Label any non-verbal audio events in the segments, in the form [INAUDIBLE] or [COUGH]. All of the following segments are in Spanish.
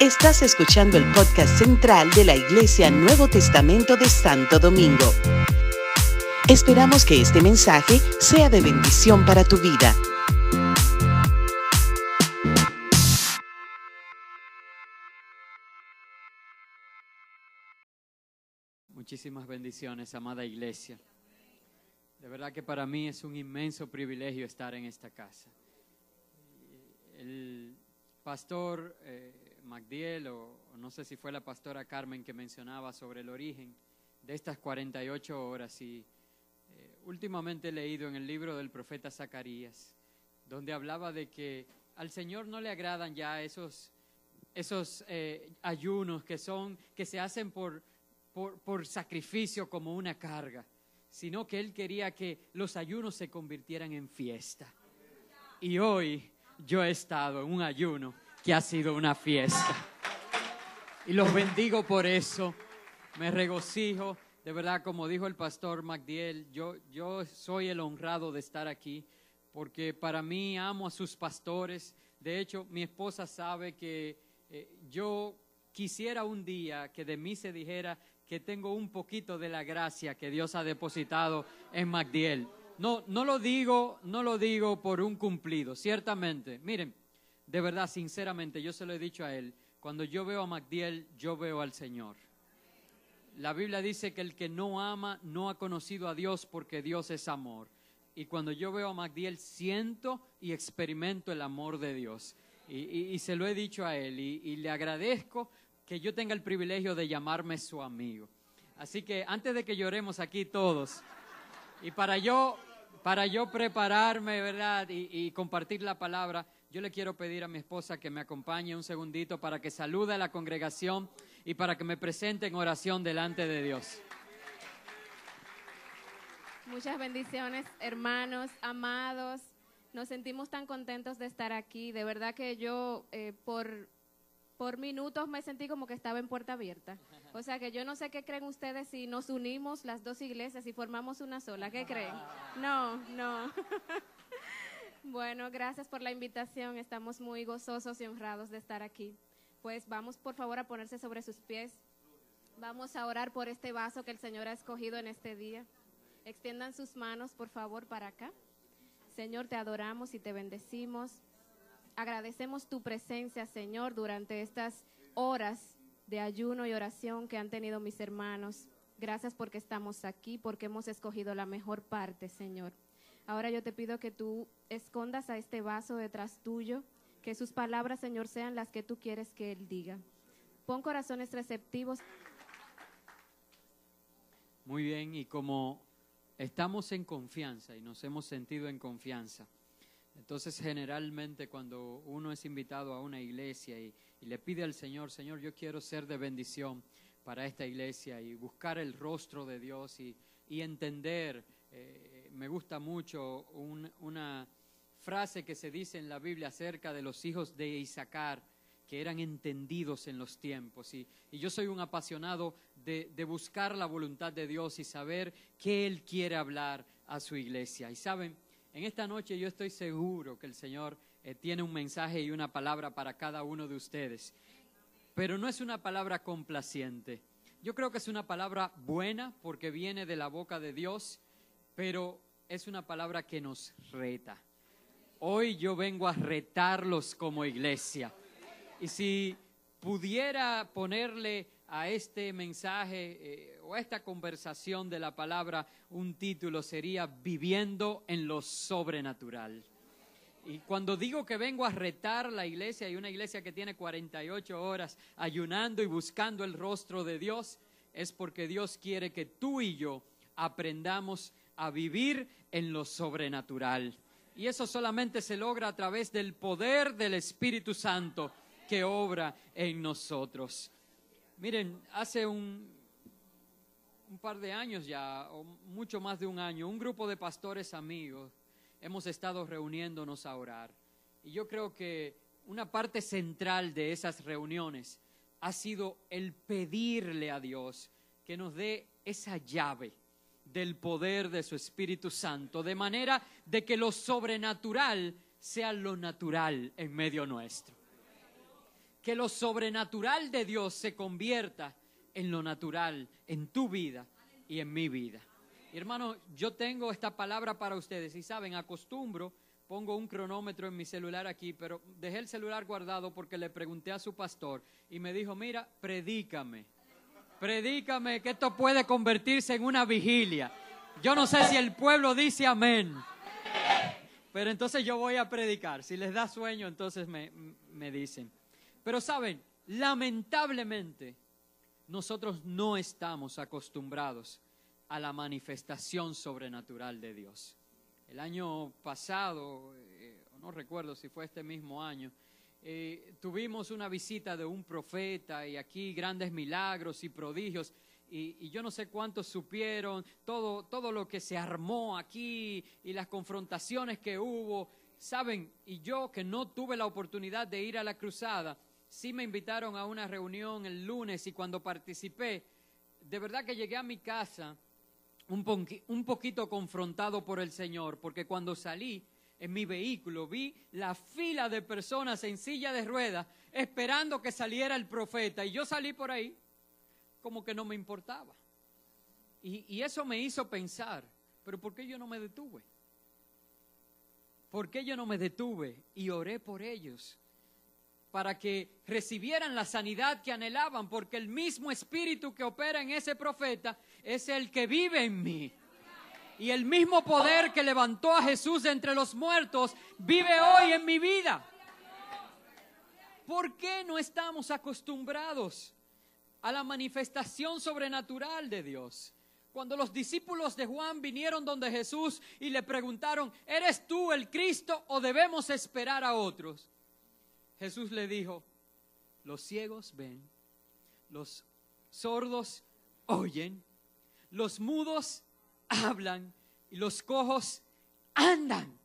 Estás escuchando el podcast central de la Iglesia Nuevo Testamento de Santo Domingo. Esperamos que este mensaje sea de bendición para tu vida. Muchísimas bendiciones, amada iglesia. De verdad que para mí es un inmenso privilegio estar en esta casa. El pastor eh, o, no sé si fue la pastora Carmen que mencionaba sobre el origen de estas 48 horas, y eh, últimamente he leído en el libro del profeta Zacarías, donde hablaba de que al Señor no le agradan ya esos, esos eh, ayunos que, son, que se hacen por, por sacrificio como una carga, sino que Él quería que los ayunos se convirtieran en fiesta. Y hoy yo he estado en un ayuno que ha sido una fiesta. Y los bendigo por eso. Me regocijo. De verdad, como dijo el pastor Magdiel, yo, yo soy el honrado de estar aquí porque para mí amo a sus pastores. De hecho, mi esposa sabe que eh, yo quisiera un día que de mí se dijera que tengo un poquito de la gracia que Dios ha depositado en Magdiel. No, no lo digo, no lo digo por un cumplido, ciertamente. Miren, de verdad, sinceramente, yo se lo he dicho a él, cuando yo veo a Magdiel, yo veo al Señor. La Biblia dice que el que no ama no ha conocido a Dios porque Dios es amor. Y cuando yo veo a Magdiel, siento y experimento el amor de Dios. Y, se lo he dicho a él y le agradezco que yo tenga el privilegio de llamarme su amigo. Así que antes de que lloremos aquí todos, y para yo, para yo prepararme, ¿verdad? Y, compartir la palabra, yo le quiero pedir a mi esposa que me acompañe un segundito para que salude a la congregación y para que me presente en oración delante de Dios. Muchas bendiciones, hermanos, amados. Nos sentimos tan contentos de estar aquí. De verdad que yo, eh, por por minutos me sentí como que estaba en puerta abierta. O sea que yo no sé qué creen ustedes si nos unimos las dos iglesias y formamos una sola. ¿Qué creen? No, no. [LAUGHS] Bueno, gracias por la invitación. Estamos muy gozosos y honrados de estar aquí. Pues vamos por favor a ponerse sobre sus pies. Vamos a orar por este vaso que el Señor ha escogido en este día. Extiendan sus manos, por favor, para acá. Señor, te adoramos y te bendecimos. Agradecemos tu presencia, Señor, durante estas horas de ayuno y oración que han tenido mis hermanos. Gracias porque estamos aquí, porque hemos escogido la mejor parte, Señor. Ahora yo te pido que tú escondas a este vaso detrás tuyo, que sus palabras, Señor, sean las que tú quieres que Él diga. Pon corazones receptivos. Muy bien, y como estamos en confianza y nos hemos sentido en confianza, entonces, generalmente cuando uno es invitado a una iglesia y, le pide al Señor, Señor, yo quiero ser de bendición para esta iglesia y buscar el rostro de Dios y, entender, eh, me gusta mucho una frase que se dice en la Biblia acerca de los hijos de Isaacar, que eran entendidos en los tiempos. Y, yo soy un apasionado de, de, buscar la voluntad de Dios y saber qué Él quiere hablar a su iglesia. Y saben, en esta noche yo estoy seguro que el Señor eh, tiene un mensaje y una palabra para cada uno de ustedes. Pero no es una palabra complaciente. Yo creo que es una palabra buena porque viene de la boca de Dios, pero es una palabra que nos reta. Hoy yo vengo a retarlos como iglesia. Y si pudiera ponerle a este mensaje eh, o a esta conversación de la palabra, un título sería Viviendo en lo sobrenatural. Y cuando digo que vengo a retar la iglesia, y una iglesia que tiene 48 horas ayunando y buscando el rostro de Dios, es porque Dios quiere que tú y yo aprendamos a vivir en lo sobrenatural. Y eso solamente se logra a través del poder del Espíritu Santo que obra en nosotros. Miren, hace un, par de años ya, o mucho más de un año, un grupo de pastores amigos hemos estado reuniéndonos a orar. Y yo creo que una parte central de esas reuniones ha sido el pedirle a Dios que nos dé esa llave del poder de su Espíritu Santo, de manera de que lo sobrenatural sea lo natural en medio nuestro. Que lo sobrenatural de Dios se convierta en lo natural, en tu vida y en mi vida. Hermano, yo tengo esta palabra para ustedes y saben, acostumbro, pongo un cronómetro en mi celular aquí, pero dejé el celular guardado porque le pregunté a su pastor y me dijo, mira, predícame, predícame que esto puede convertirse en una vigilia. Yo no sé si el pueblo dice amén, pero entonces yo voy a predicar. Si les da sueño, entonces me, me dicen. Pero saben, lamentablemente, nosotros no estamos acostumbrados a la manifestación sobrenatural de Dios. El año pasado, eh, no recuerdo si fue este mismo año, eh, tuvimos una visita de un profeta y aquí grandes milagros y prodigios. Y, yo no sé cuántos supieron todo, todo lo que se armó aquí y las confrontaciones que hubo. Saben, y yo que no tuve la oportunidad de ir a la cruzada, sí me invitaron a una reunión el lunes y cuando participé, de verdad que llegué a mi casa un, poquito confrontado por el Señor, porque cuando salí en mi vehículo vi la fila de personas en silla de ruedas esperando que saliera el profeta y yo salí por ahí como que no me importaba. Y, y eso me hizo pensar, pero ¿por qué yo no me detuve? ¿Por qué yo no me detuve y oré por ellos? Para que recibieran la sanidad que anhelaban, porque el mismo espíritu que opera en ese profeta es el que vive en mí. Y el mismo poder que levantó a Jesús de entre los muertos vive hoy en mi vida. ¿Por qué no estamos acostumbrados a la manifestación sobrenatural de Dios? Cuando los discípulos de Juan vinieron donde Jesús y le preguntaron, ¿eres tú el Cristo o debemos esperar a otros? Jesús le dijo, los ciegos ven, los sordos oyen, los mudos hablan y los cojos andan.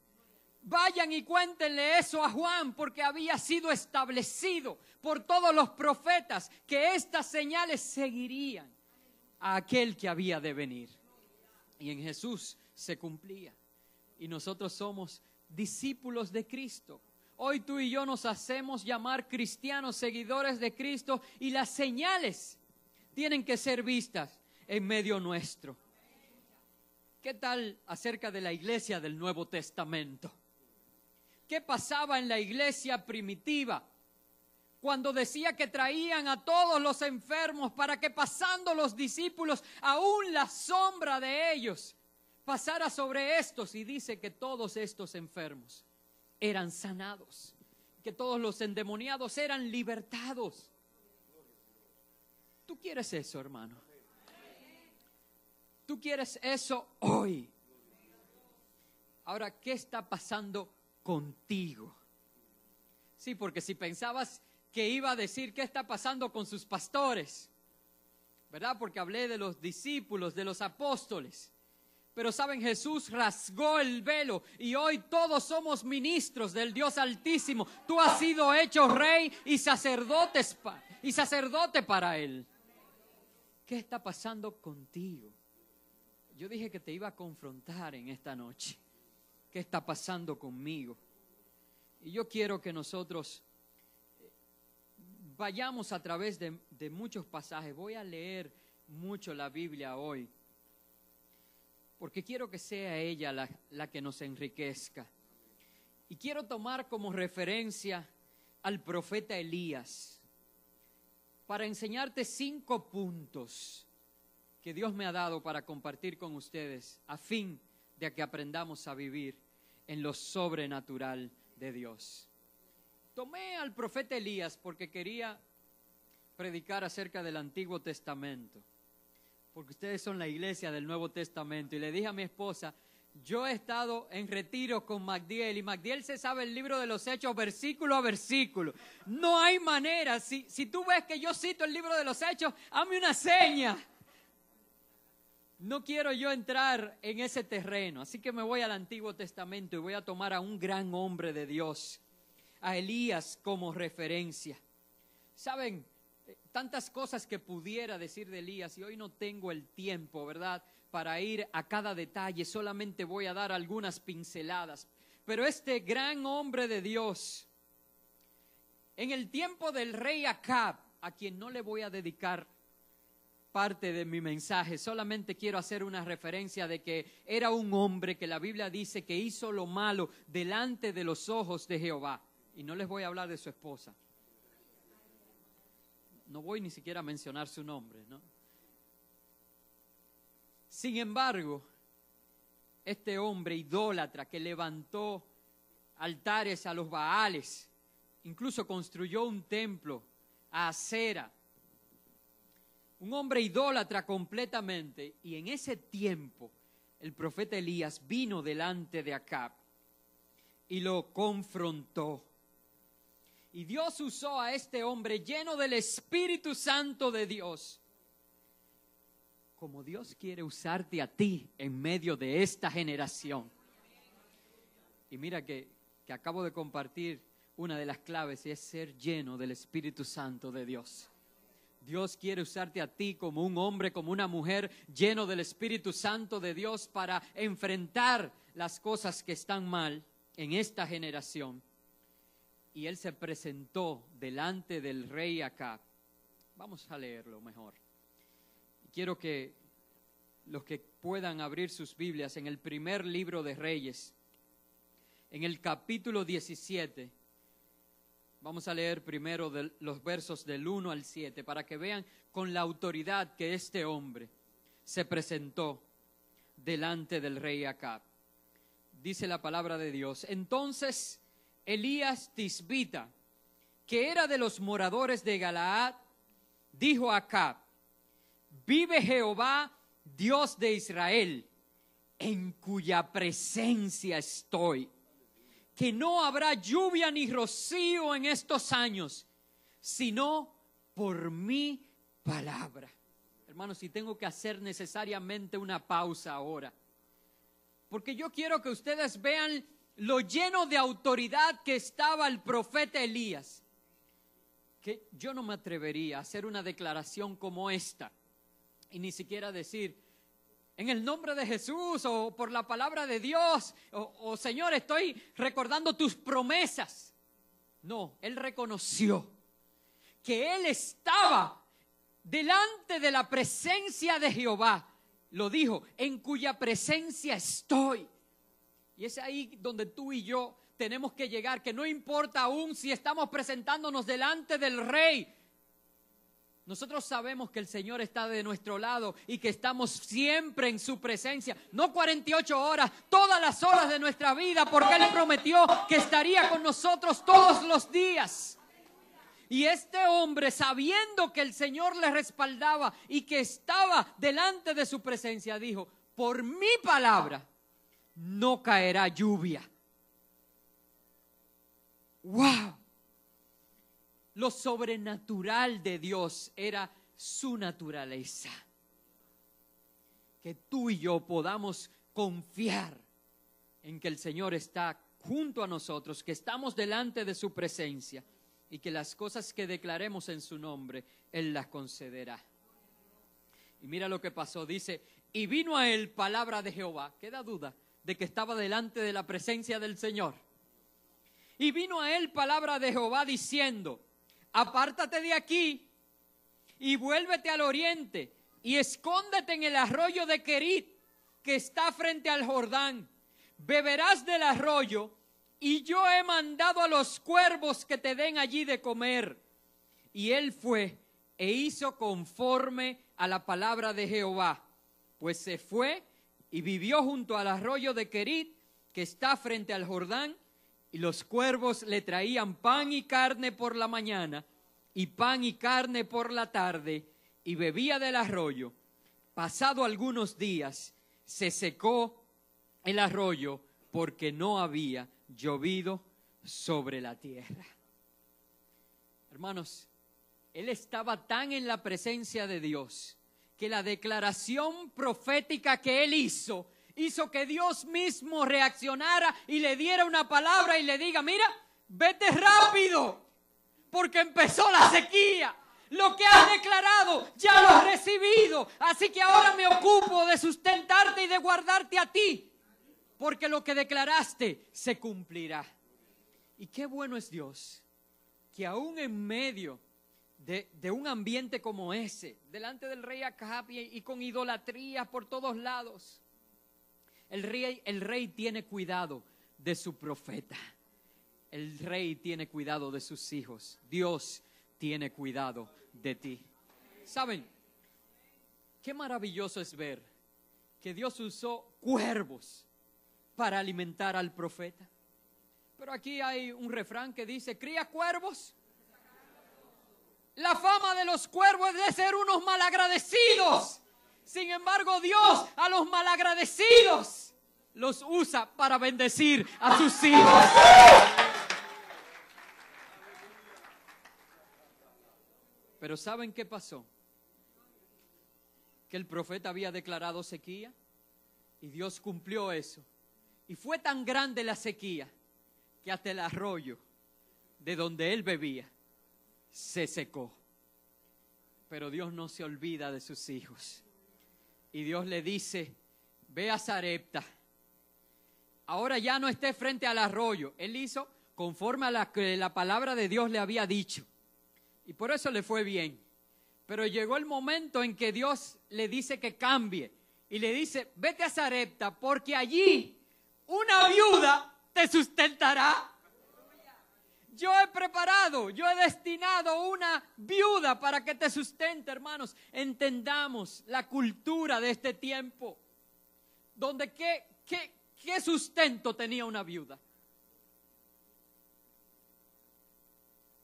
Vayan y cuéntenle eso a Juan, porque había sido establecido por todos los profetas que estas señales seguirían a aquel que había de venir. Y en Jesús se cumplía. Y nosotros somos discípulos de Cristo. Hoy tú y yo nos hacemos llamar cristianos, seguidores de Cristo, y las señales tienen que ser vistas en medio nuestro. ¿Qué tal acerca de la iglesia del Nuevo Testamento? ¿Qué pasaba en la iglesia primitiva? Cuando decía que traían a todos los enfermos para que pasando los discípulos, aún la sombra de ellos, pasara sobre estos y dice que todos estos enfermos eran sanados, que todos los endemoniados eran libertados. ¿Tú quieres eso, hermano? ¿Tú quieres eso hoy? Ahora, ¿qué está pasando contigo? Sí, porque si pensabas que iba a decir qué está pasando con sus pastores, ¿verdad? Porque hablé de los discípulos, de los apóstoles. Pero saben, Jesús rasgó el velo y hoy todos somos ministros del Dios Altísimo. Tú has sido hecho rey y sacerdote, y sacerdote para Él. ¿Qué está pasando contigo? Yo dije que te iba a confrontar en esta noche. ¿Qué está pasando conmigo? Y yo quiero que nosotros eh, vayamos a través de muchos pasajes. Voy a leer mucho la Biblia hoy porque quiero que sea ella la, que nos enriquezca. Y quiero tomar como referencia al profeta Elías para enseñarte cinco puntos que Dios me ha dado para compartir con ustedes a fin de que aprendamos a vivir en lo sobrenatural de Dios. Tomé al profeta Elías porque quería predicar acerca del Antiguo Testamento porque ustedes son la iglesia del Nuevo Testamento. Y le dije a mi esposa, yo he estado en retiro con Magdiel y Magdiel se sabe el libro de los hechos versículo a versículo. No hay manera. Si, si tú ves que yo cito el libro de los hechos, hazme una seña. No quiero yo entrar en ese terreno, así que me voy al Antiguo Testamento y voy a tomar a un gran hombre de Dios, a Elías como referencia. Saben, tantas cosas que pudiera decir de Elías y hoy no tengo el tiempo, ¿verdad? Para ir a cada detalle, solamente voy a dar algunas pinceladas. Pero este gran hombre de Dios En el tiempo del rey Acab, a quien no le voy a dedicar parte de mi mensaje, solamente quiero hacer una referencia de que era un hombre que la Biblia dice que hizo lo malo delante de los ojos de Jehová. Y no les voy a hablar de su esposa. No voy ni siquiera a mencionar su nombre, ¿no? Sin embargo, este hombre idólatra que levantó altares a los Baales, incluso construyó un templo a Acera, un hombre idólatra completamente, y en ese tiempo el profeta Elías vino delante de Acab y lo confrontó. Y Dios usó a este hombre lleno del Espíritu Santo de Dios como Dios quiere usarte a ti en medio de esta generación. Y mira que, que acabo de compartir una de las claves y es ser lleno del Espíritu Santo de Dios. Dios quiere usarte a ti como un hombre, como una mujer lleno del Espíritu Santo de Dios para enfrentar las cosas que están mal en esta generación. Y él se presentó delante del rey Acab. Vamos a leerlo mejor. Quiero que los que puedan abrir sus Biblias en el primer libro de Reyes, en el capítulo 17. Vamos a leer primero los versos del 1 al 7 para que vean con la autoridad que este hombre se presentó delante del rey Acab. Dice la palabra de Dios. Entonces Elías Tisbita, que era de los moradores de Galaad, dijo a Acab, vive Jehová, Dios de Israel, en cuya presencia estoy, que no habrá lluvia ni rocío en estos años, sino por mi palabra. Hermanos, si tengo que hacer necesariamente una pausa ahora, porque yo quiero que ustedes vean lo lleno de autoridad que estaba el profeta Elías, que yo no me atrevería a hacer una declaración como esta y ni siquiera decir, en el nombre de Jesús o por la palabra de Dios, o, Señor, estoy recordando tus promesas. No, él reconoció que él estaba delante de la presencia de Jehová. Lo dijo, en cuya presencia estoy. Y es ahí donde tú y yo tenemos que llegar, que no importa aún si estamos presentándonos delante del rey, nosotros sabemos que el Señor está de nuestro lado y que estamos siempre en su presencia. No 48 horas, todas las horas de nuestra vida, porque Él prometió que estaría con nosotros todos los días. Y este hombre, sabiendo que el Señor le respaldaba y que estaba delante de su presencia, dijo, por mi palabra no caerá lluvia. ¡Wow! Lo sobrenatural de Dios era su naturaleza. Que tú y yo podamos confiar en que el Señor está junto a nosotros, que estamos delante de su presencia y que las cosas que declaremos en su nombre, Él las concederá. Y mira lo que pasó, dice, y vino a él palabra de Jehová. Queda duda de que estaba delante de la presencia del Señor. Y vino a él palabra de Jehová diciendo, apártate de aquí y vuélvete al oriente y escóndete en el arroyo de Kerit que está frente al Jordán. Beberás del arroyo y yo he mandado a los cuervos que te den allí de comer. Y él fue e hizo conforme a la palabra de Jehová, pues se fue y vivió junto al arroyo de Kerit que está frente al Jordán y los cuervos le traían pan y carne por la mañana y pan y carne por la tarde y bebía del arroyo. Pasado algunos días se secó el arroyo porque no había llovido sobre la tierra. Hermanos, él estaba tan en la presencia de Dios que la declaración profética que él hizo hizo que Dios mismo reaccionara y le diera una palabra y le diga, mira, vete rápido, porque empezó la sequía. Lo que has declarado ya lo has recibido, así que ahora me ocupo de sustentarte y de guardarte a ti, porque lo que declaraste se cumplirá. Y qué bueno es Dios, que aún en medio de, un ambiente como ese, delante del rey Acab y, y con idolatría por todos lados, el rey, el rey tiene cuidado de su profeta. El rey tiene cuidado de sus hijos. Dios tiene cuidado de ti. ¿Saben? Qué maravilloso es ver que Dios usó cuervos para alimentar al profeta. Pero aquí hay un refrán que dice, cría cuervos. La fama de los cuervos es de ser unos malagradecidos. Sin embargo, Dios a los malagradecidos los usa para bendecir a sus hijos. Pero ¿saben qué pasó? Que el profeta había declarado sequía y Dios cumplió eso. Y fue tan grande la sequía que hasta el arroyo de donde él bebía se secó. Pero Dios no se olvida de sus hijos. Y Dios le dice, ve a Sarepta. Ahora ya no esté frente al arroyo. Él hizo conforme a la que la palabra de Dios le había dicho. Y por eso le fue bien. Pero llegó el momento en que Dios le dice que cambie. Y le dice, vete a Sarepta, porque allí una viuda te sustentará. Yo he preparado, yo he destinado una viuda para que te sustente, hermanos. Entendamos la cultura de este tiempo, donde qué, qué, qué sustento tenía una viuda.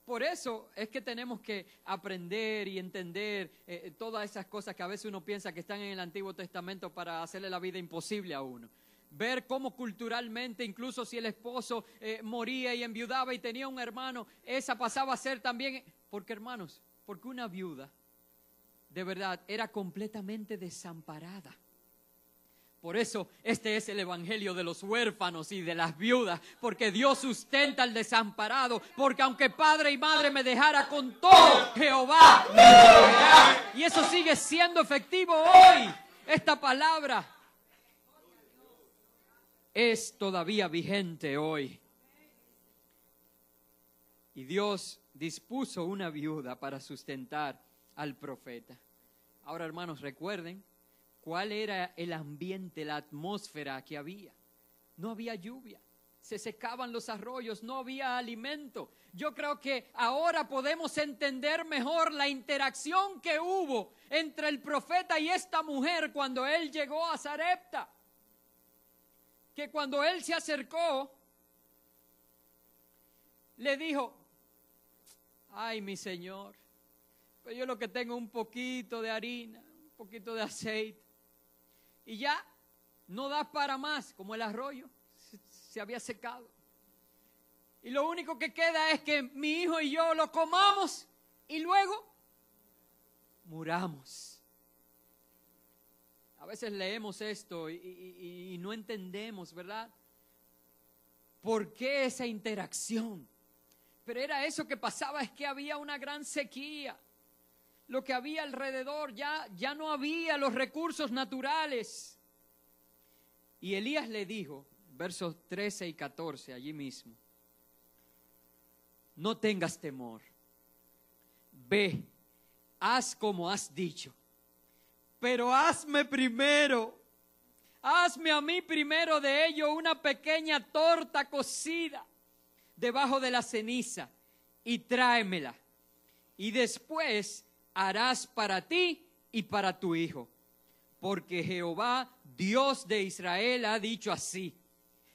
Por eso es que tenemos que aprender y entender eh, todas esas cosas que a veces uno piensa que están en el Antiguo Testamento para hacerle la vida imposible a uno ver cómo culturalmente, incluso si el esposo eh, moría y enviudaba y tenía un hermano, esa pasaba a ser también, porque hermanos, porque una viuda de verdad era completamente desamparada. Por eso este es el Evangelio de los huérfanos y de las viudas, porque Dios sustenta al desamparado, porque aunque padre y madre me dejara con todo, Jehová. Y eso sigue siendo efectivo hoy, esta palabra es todavía vigente hoy. Y Dios dispuso una viuda para sustentar al profeta. Ahora, hermanos, recuerden cuál era el ambiente, la atmósfera que había. No había lluvia, se secaban los arroyos, no había alimento. Yo creo que ahora podemos entender mejor la interacción que hubo entre el profeta y esta mujer cuando él llegó a Sarepta que cuando él se acercó, le dijo, ay mi Señor, pues yo lo que tengo un poquito de harina, un poquito de aceite, y ya no da para más, como el arroyo se había secado. Y lo único que queda es que mi hijo y yo lo comamos y luego muramos. A veces leemos esto y, no entendemos, ¿verdad? ¿Por qué esa interacción? Pero era eso que pasaba, es que había una gran sequía. Lo que había alrededor ya, ya no había los recursos naturales. Y Elías le dijo, versos 13 y 14, allí mismo, no tengas temor, ve, haz como has dicho pero hazme primero, hazme a mí primero de ello una pequeña torta cocida debajo de la ceniza y tráemela. Y después harás para ti y para tu hijo. Porque Jehová, Dios de Israel, ha dicho así,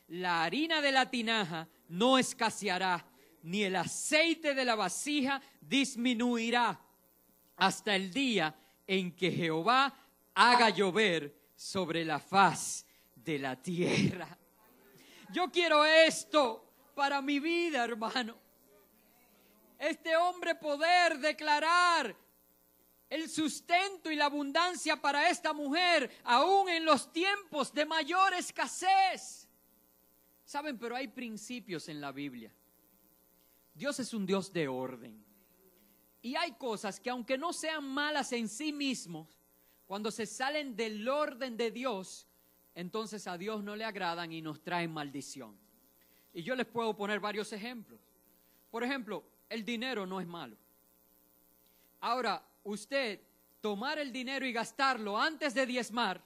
la harina de la tinaja no escaseará, ni el aceite de la vasija disminuirá hasta el día en que Jehová haga llover sobre la faz de la tierra. Yo quiero esto para mi vida, hermano. Este hombre poder declarar el sustento y la abundancia para esta mujer, aún en los tiempos de mayor escasez. Saben, pero hay principios en la Biblia. Dios es un Dios de orden. Y hay cosas que aunque no sean malas en sí mismos, cuando se salen del orden de Dios, entonces a Dios no le agradan y nos traen maldición. Y yo les puedo poner varios ejemplos. Por ejemplo, el dinero no es malo. Ahora, usted tomar el dinero y gastarlo antes de diezmar,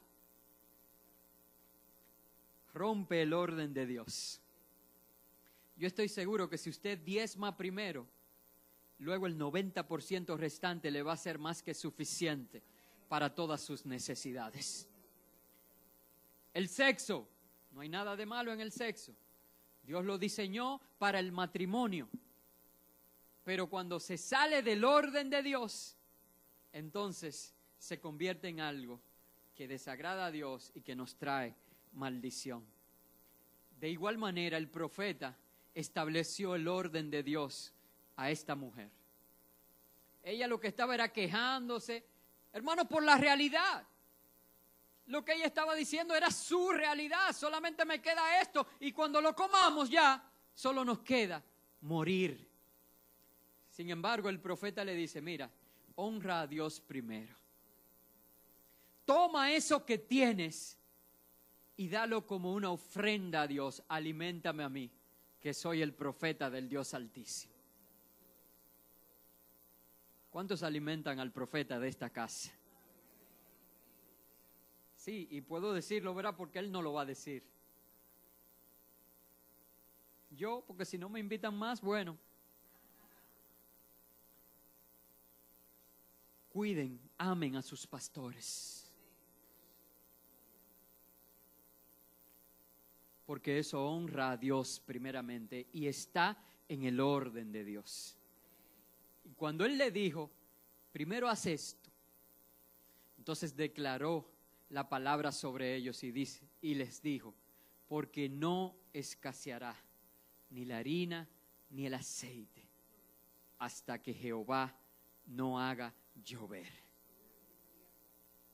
rompe el orden de Dios. Yo estoy seguro que si usted diezma primero, luego el 90% restante le va a ser más que suficiente para todas sus necesidades. El sexo, no hay nada de malo en el sexo. Dios lo diseñó para el matrimonio. Pero cuando se sale del orden de Dios, entonces se convierte en algo que desagrada a Dios y que nos trae maldición. De igual manera, el profeta estableció el orden de Dios a esta mujer. Ella lo que estaba era quejándose, hermano, por la realidad. Lo que ella estaba diciendo era su realidad, solamente me queda esto y cuando lo comamos ya, solo nos queda morir. Sin embargo, el profeta le dice, mira, honra a Dios primero. Toma eso que tienes y dalo como una ofrenda a Dios. Aliméntame a mí, que soy el profeta del Dios Altísimo. ¿Cuántos alimentan al profeta de esta casa? Sí, y puedo decirlo, ¿verdad? Porque él no lo va a decir. Yo, porque si no me invitan más, bueno. Cuiden, amen a sus pastores. porque eso honra a Dios primeramente y está en el orden de Dios. Y cuando Él le dijo, primero haz esto, entonces declaró la palabra sobre ellos y, dice, y les dijo, porque no escaseará ni la harina ni el aceite hasta que Jehová no haga llover.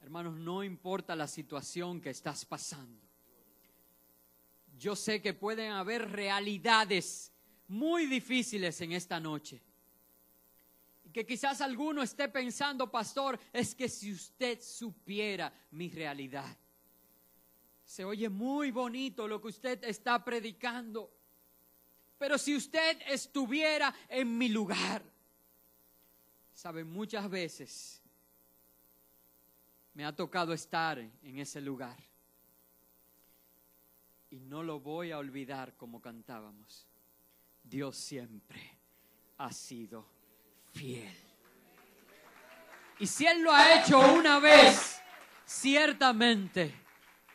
Hermanos, no importa la situación que estás pasando yo sé que pueden haber realidades muy difíciles en esta noche. Que quizás alguno esté pensando, pastor, es que si usted supiera mi realidad. Se oye muy bonito lo que usted está predicando. Pero si usted estuviera en mi lugar, sabe, muchas veces me ha tocado estar en ese lugar y no lo voy a olvidar como cantábamos. Dios siempre ha sido fiel. Y si Él lo ha hecho una vez, ciertamente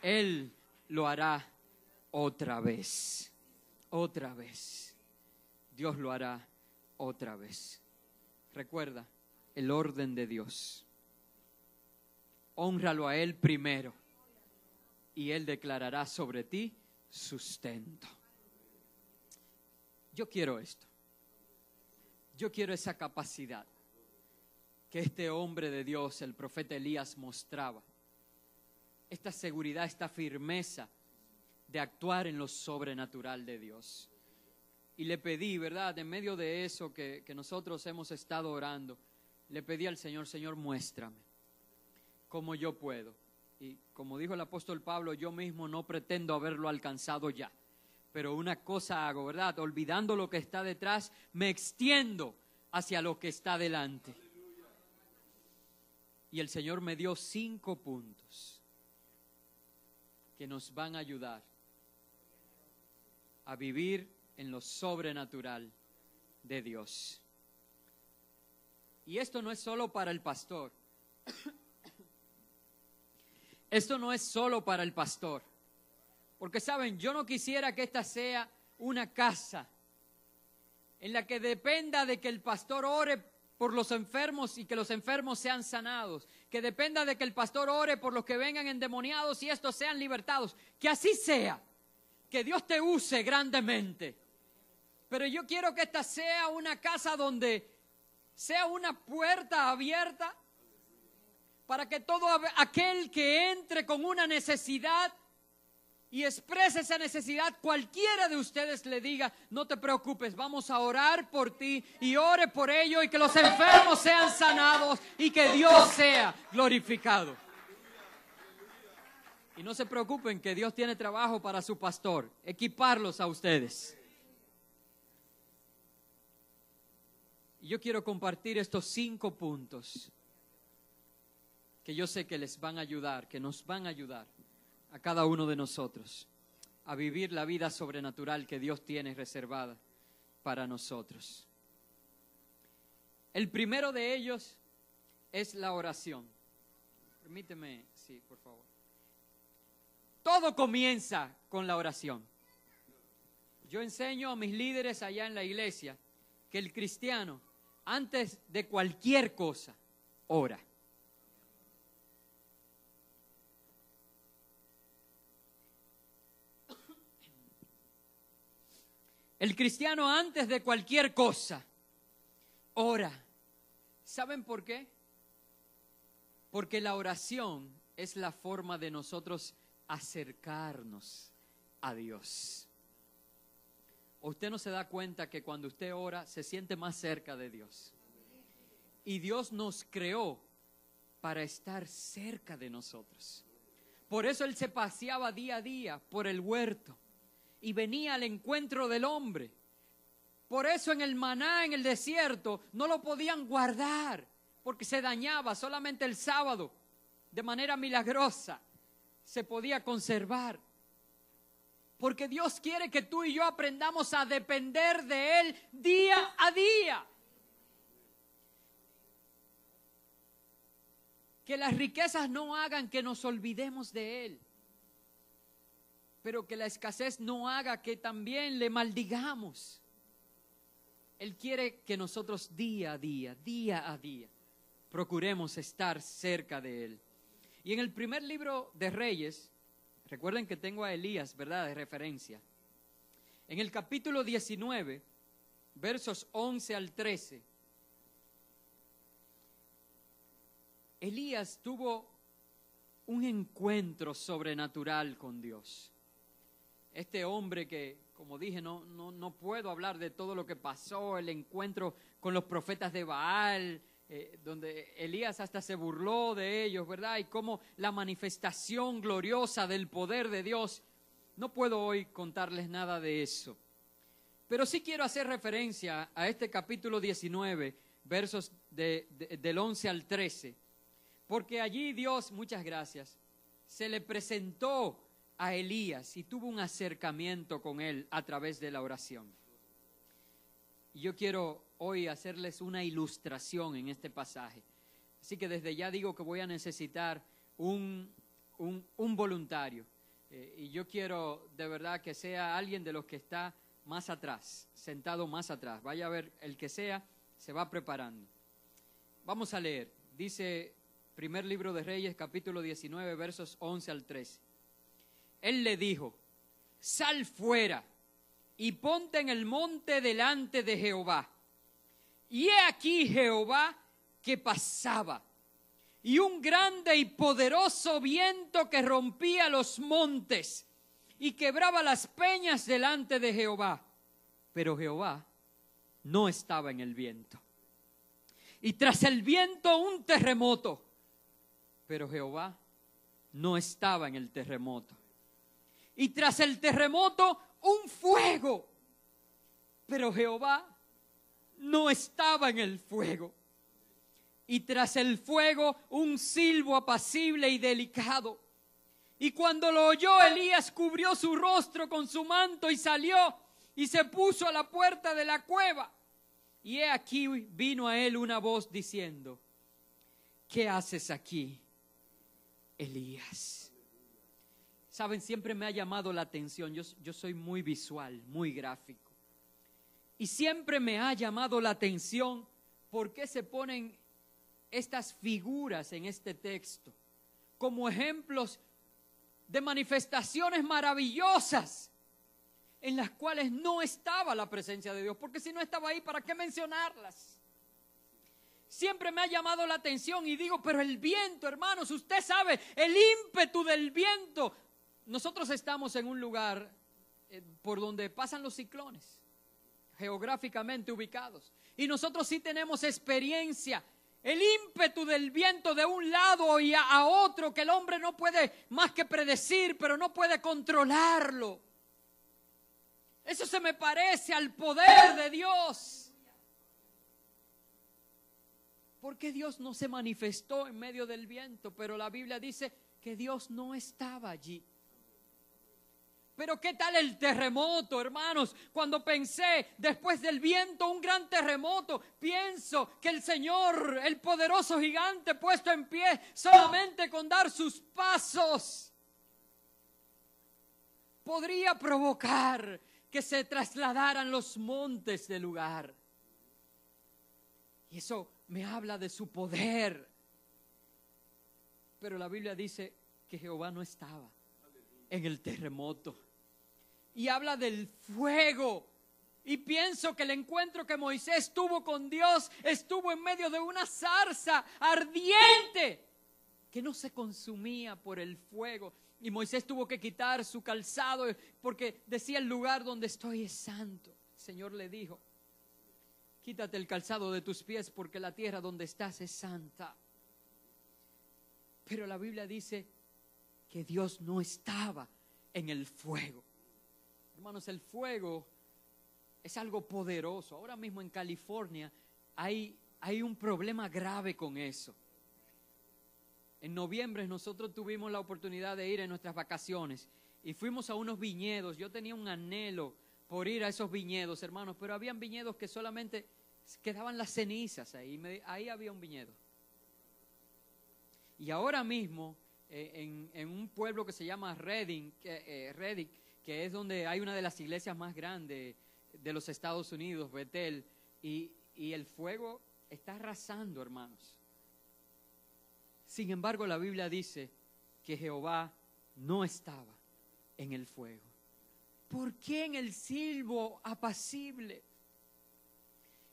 Él lo hará otra vez. Otra vez. Dios lo hará otra vez. Recuerda el orden de Dios. Honralo a Él primero y Él declarará sobre ti sustento. Yo quiero esto. Yo quiero esa capacidad que este hombre de Dios, el profeta Elías, mostraba. Esta seguridad, esta firmeza de actuar en lo sobrenatural de Dios. Y le pedí, ¿verdad? En medio de eso que, que nosotros hemos estado orando, le pedí al Señor, Señor, muéstrame cómo yo puedo y como dijo el apóstol Pablo, yo mismo no pretendo haberlo alcanzado ya. Pero una cosa hago, ¿verdad? Olvidando lo que está detrás, me extiendo hacia lo que está delante. Y el Señor me dio cinco puntos que nos van a ayudar a vivir en lo sobrenatural de Dios. Y esto no es solo para el pastor. [COUGHS] Esto no es solo para el pastor. Porque saben, yo no quisiera que esta sea una casa en la que dependa de que el pastor ore por los enfermos y que los enfermos sean sanados, que dependa de que el pastor ore por los que vengan endemoniados y estos sean libertados, que así sea, que Dios te use grandemente. Pero yo quiero que esta sea una casa donde sea una puerta abierta para que todo aquel que entre con una necesidad y exprese esa necesidad, cualquiera de ustedes le diga, no te preocupes, vamos a orar por ti y ore por ello y que los enfermos sean sanados y que Dios sea glorificado. Y no se preocupen que Dios tiene trabajo para su pastor, equiparlos a ustedes. Y yo quiero compartir estos cinco puntos que yo sé que les van a ayudar, que nos van a ayudar a cada uno de nosotros a vivir la vida sobrenatural que Dios tiene reservada para nosotros. El primero de ellos es la oración. Permíteme, sí, por favor. Todo comienza con la oración. Yo enseño a mis líderes allá en la iglesia que el cristiano, antes de cualquier cosa, ora. El cristiano antes de cualquier cosa ora. ¿Saben por qué? Porque la oración es la forma de nosotros acercarnos a Dios. usted no se da cuenta que cuando usted ora se siente más cerca de Dios? Y Dios nos creó para estar cerca de nosotros. Por eso Él se paseaba día a día por el huerto y venía al encuentro del hombre. Por eso en el maná, en el desierto, no lo podían guardar, porque se dañaba solamente el sábado, de manera milagrosa, se podía conservar. Porque Dios quiere que tú y yo aprendamos a depender de Él día a día. Que las riquezas no hagan que nos olvidemos de Él pero que la escasez no haga que también le maldigamos. Él quiere que nosotros día a día, día a día, procuremos estar cerca de Él. Y en el primer libro de Reyes, recuerden que tengo a Elías, ¿verdad?, de referencia. En el capítulo 19, versos 11 al 13, Elías tuvo un encuentro sobrenatural con Dios este hombre que, como dije, no, no, no, puedo hablar de todo lo que pasó, el encuentro con los profetas de Baal, eh, donde Elías hasta se burló de ellos, ¿verdad? Y cómo la manifestación gloriosa del poder de Dios. No puedo hoy contarles nada de eso. Pero sí quiero hacer referencia a este capítulo 19, versos del 11 al 13, porque allí Dios, muchas gracias, se le presentó a Elías y tuvo un acercamiento con él a través de la oración. Y yo quiero hoy hacerles una ilustración en este pasaje. Así que desde ya digo que voy a necesitar un, un, voluntario. Eh, y yo quiero de verdad que sea alguien de los que está más atrás, sentado más atrás. Vaya a ver el que sea, se va preparando. Vamos a leer. Dice primer libro de Reyes, capítulo 19, versos 11 al 13 él le dijo, sal fuera y ponte en el monte delante de Jehová. Y he aquí Jehová que pasaba, y un grande y poderoso viento que rompía los montes y quebraba las peñas delante de Jehová. Pero Jehová no estaba en el viento. Y tras el viento un terremoto, pero Jehová no estaba en el terremoto y tras el terremoto un fuego. Pero Jehová no estaba en el fuego. Y tras el fuego un silbo apacible y delicado. Y cuando lo oyó Elías cubrió su rostro con su manto y salió y se puso a la puerta de la cueva. Y he aquí vino a él una voz diciendo, ¿qué haces aquí, Elías? Saben, siempre me ha llamado la atención, yo, yo soy muy visual, muy gráfico. Y siempre me ha llamado la atención por qué se ponen estas figuras en este texto como ejemplos de manifestaciones maravillosas en las cuales no estaba la presencia de Dios, porque si no estaba ahí, ¿para qué mencionarlas? Siempre me ha llamado la atención y digo, pero el viento, hermanos, usted sabe, el ímpetu del viento nosotros estamos en un lugar eh, por donde pasan los ciclones, geográficamente ubicados. Y nosotros sí tenemos experiencia. El ímpetu del viento de un lado y a, otro que el hombre no puede más que predecir, pero no puede controlarlo. Eso se me parece al poder de Dios. ¿por qué Dios no se manifestó en medio del viento? Pero la Biblia dice que Dios no estaba allí. Pero ¿qué tal el terremoto, hermanos? Cuando pensé, después del viento, un gran terremoto, pienso que el Señor, el poderoso gigante puesto en pie, solamente con dar sus pasos, podría provocar que se trasladaran los montes del lugar. Y eso me habla de su poder. Pero la Biblia dice que Jehová no estaba en el terremoto. Y habla del fuego. Y pienso que el encuentro que Moisés tuvo con Dios estuvo en medio de una zarza ardiente que no se consumía por el fuego. Y Moisés tuvo que quitar su calzado porque decía el lugar donde estoy es santo. El Señor le dijo, quítate el calzado de tus pies porque la tierra donde estás es santa. Pero la Biblia dice que Dios no estaba en el fuego. Hermanos, el fuego es algo poderoso. Ahora mismo en California hay, hay un problema grave con eso. En noviembre nosotros tuvimos la oportunidad de ir en nuestras vacaciones y fuimos a unos viñedos. Yo tenía un anhelo por ir a esos viñedos, hermanos, pero habían viñedos que solamente quedaban las cenizas ahí. Ahí había un viñedo. Y ahora mismo, eh, en, un pueblo que se llama Redding, eh, Redding, que es donde hay una de las iglesias más grandes de los Estados Unidos, Betel, y, y el fuego está arrasando, hermanos. Sin embargo, la Biblia dice que Jehová no estaba en el fuego. ¿Por qué en el silbo apacible?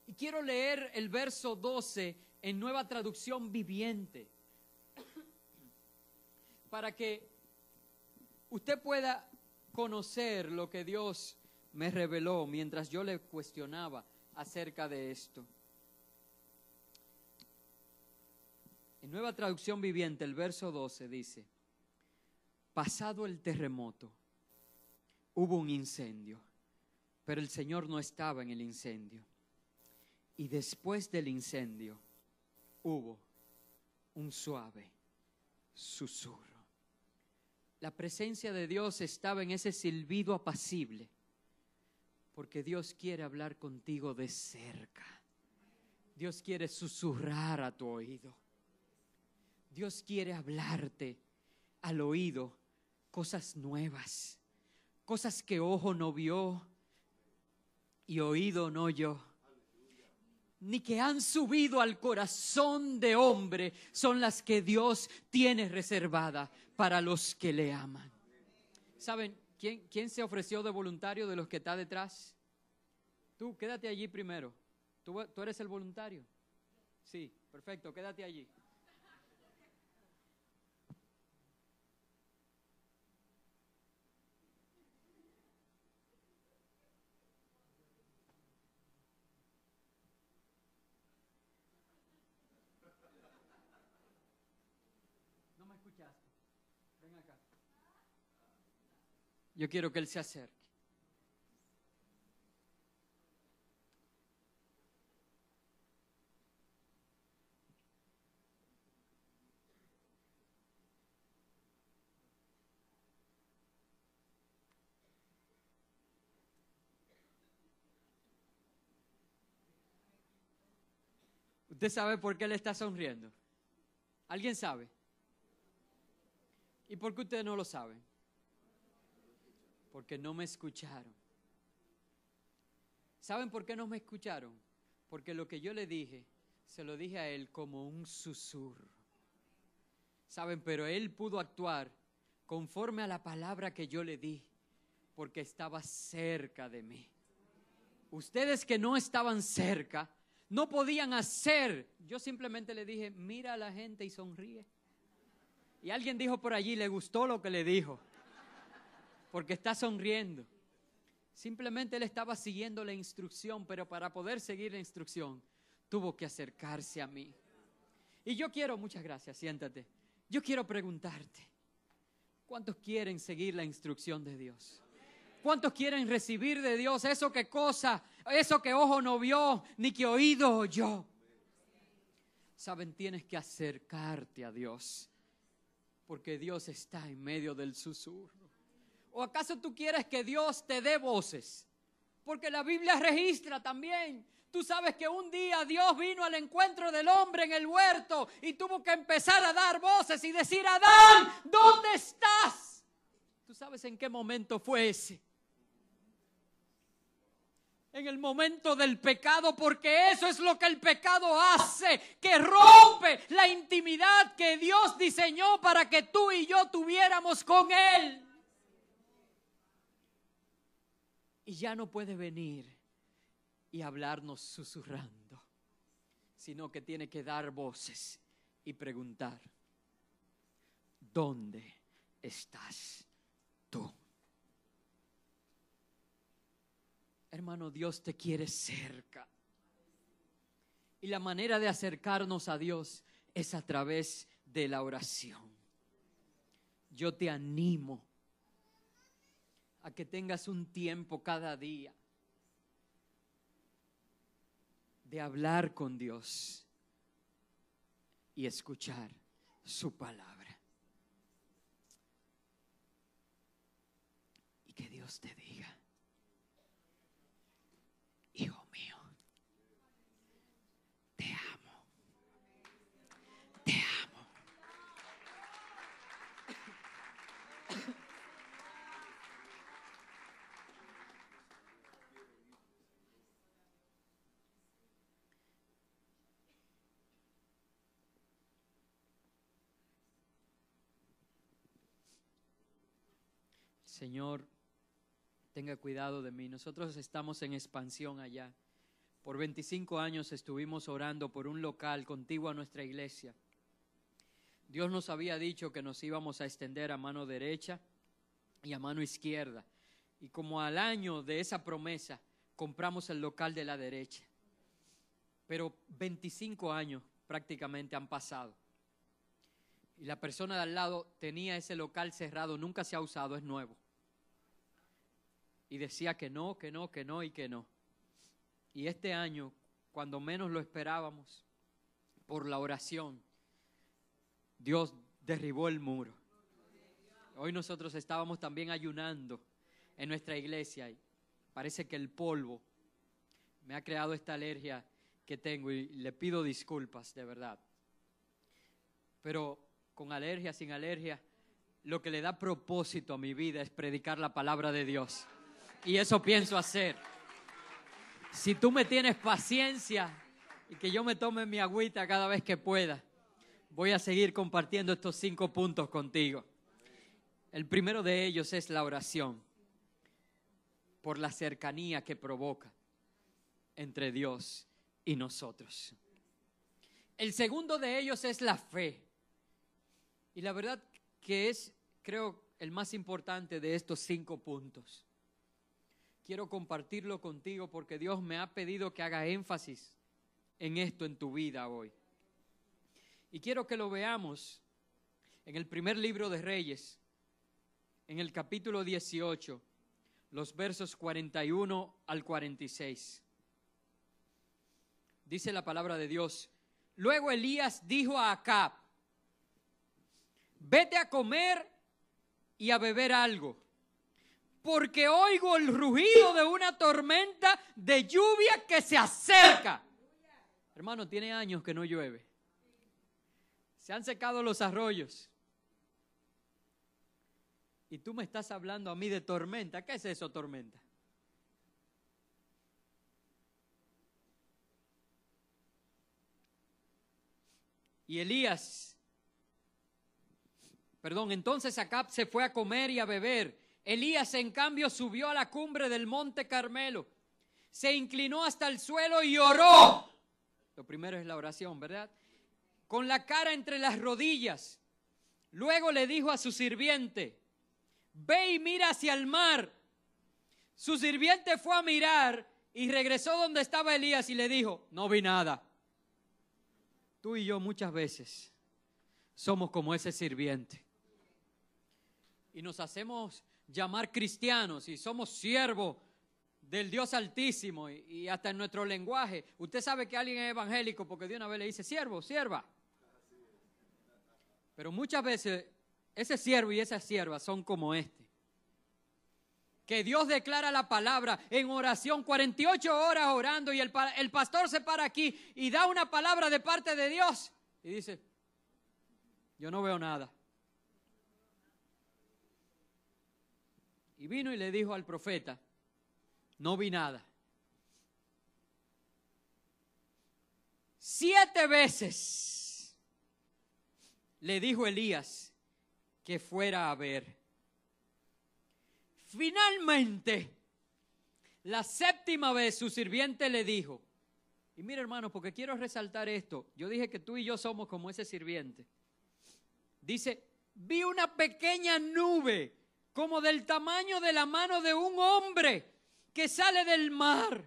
Y quiero leer el verso 12 en nueva traducción viviente para que usted pueda conocer lo que Dios me reveló mientras yo le cuestionaba acerca de esto. En nueva traducción viviente, el verso 12 dice, pasado el terremoto, hubo un incendio, pero el Señor no estaba en el incendio. Y después del incendio hubo un suave susurro. La presencia de Dios estaba en ese silbido apacible, porque Dios quiere hablar contigo de cerca. Dios quiere susurrar a tu oído. Dios quiere hablarte al oído cosas nuevas, cosas que ojo no vio y oído no oyó, ni que han subido al corazón de hombre, son las que Dios tiene reservada para los que le aman. ¿Saben quién, quién se ofreció de voluntario de los que está detrás? Tú, quédate allí primero. ¿Tú, tú eres el voluntario? Sí, perfecto, quédate allí. Yo quiero que Él se acerque. ¿Usted sabe por qué Él está sonriendo? ¿Alguien sabe? ¿Y por qué ustedes no lo saben? Porque no me escucharon. ¿Saben por qué no me escucharon? Porque lo que yo le dije, se lo dije a él como un susurro. ¿Saben? Pero él pudo actuar conforme a la palabra que yo le di, porque estaba cerca de mí. Ustedes que no estaban cerca, no podían hacer. Yo simplemente le dije, mira a la gente y sonríe. Y alguien dijo por allí, le gustó lo que le dijo porque está sonriendo. Simplemente él estaba siguiendo la instrucción, pero para poder seguir la instrucción tuvo que acercarse a mí. Y yo quiero, muchas gracias, siéntate. Yo quiero preguntarte, ¿cuántos quieren seguir la instrucción de Dios? ¿Cuántos quieren recibir de Dios eso que cosa, eso que ojo no vio, ni que oído oyó? Saben, tienes que acercarte a Dios, porque Dios está en medio del susurro. ¿O acaso tú quieres que Dios te dé voces? Porque la Biblia registra también. Tú sabes que un día Dios vino al encuentro del hombre en el huerto y tuvo que empezar a dar voces y decir, Adán, ¿dónde estás? ¿Tú sabes en qué momento fue ese? en el momento del pecado, porque eso es lo que el pecado hace, que rompe la intimidad que Dios diseñó para que tú y yo tuviéramos con Él. Ya no puede venir y hablarnos susurrando, sino que tiene que dar voces y preguntar, ¿dónde estás tú? Hermano, Dios te quiere cerca. Y la manera de acercarnos a Dios es a través de la oración. Yo te animo a que tengas un tiempo cada día de hablar con Dios y escuchar su palabra. Y que Dios te diga, Señor, tenga cuidado de mí. Nosotros estamos en expansión allá. Por 25 años estuvimos orando por un local contiguo a nuestra iglesia. Dios nos había dicho que nos íbamos a extender a mano derecha y a mano izquierda. Y como al año de esa promesa, compramos el local de la derecha. Pero 25 años prácticamente han pasado. Y la persona de al lado tenía ese local cerrado, nunca se ha usado, es nuevo y decía que no, que no, que no y que no. Y este año, cuando menos lo esperábamos, por la oración, Dios derribó el muro. Hoy nosotros estábamos también ayunando en nuestra iglesia y parece que el polvo me ha creado esta alergia que tengo y le pido disculpas, de verdad. Pero con alergia, sin alergia, lo que le da propósito a mi vida es predicar la palabra de Dios. Y eso pienso hacer. Si tú me tienes paciencia y que yo me tome mi agüita cada vez que pueda, voy a seguir compartiendo estos cinco puntos contigo. El primero de ellos es la oración, por la cercanía que provoca entre Dios y nosotros. El segundo de ellos es la fe. Y la verdad que es, creo, el más importante de estos cinco puntos quiero compartirlo contigo porque Dios me ha pedido que haga énfasis en esto en tu vida hoy. Y quiero que lo veamos en el primer libro de Reyes, en el capítulo 18, los versos 41 al 46. Dice la palabra de Dios. Luego Elías dijo a Acab, vete a comer y a beber algo porque oigo el rugido de una tormenta de lluvia que se acerca. Hermano, tiene años que no llueve. Se han secado los arroyos. Y tú me estás hablando a mí de tormenta. ¿Qué es eso, tormenta? Y Elías, perdón, entonces Acab se fue a comer y a beber Elías, en cambio, subió a la cumbre del monte Carmelo, se inclinó hasta el suelo y oró. Lo primero es la oración, ¿verdad? Con la cara entre las rodillas. Luego le dijo a su sirviente, ve y mira hacia el mar. Su sirviente fue a mirar y regresó donde estaba Elías y le dijo, no vi nada. Tú y yo muchas veces somos como ese sirviente. Y nos hacemos llamar cristianos y somos siervos del Dios Altísimo y, hasta en nuestro lenguaje. Usted sabe que alguien es evangélico porque de una vez le dice siervo, sierva. Pero muchas veces ese siervo y esa sierva son como este. Que Dios declara la palabra en oración, 48 horas orando y el, el pastor se para aquí y da una palabra de parte de Dios y dice, yo no veo nada. Y vino y le dijo al profeta, no vi nada. Siete veces le dijo Elías que fuera a ver. Finalmente, la séptima vez su sirviente le dijo, y mira hermano, porque quiero resaltar esto, yo dije que tú y yo somos como ese sirviente. Dice, vi una pequeña nube como del tamaño de la mano de un hombre que sale del mar.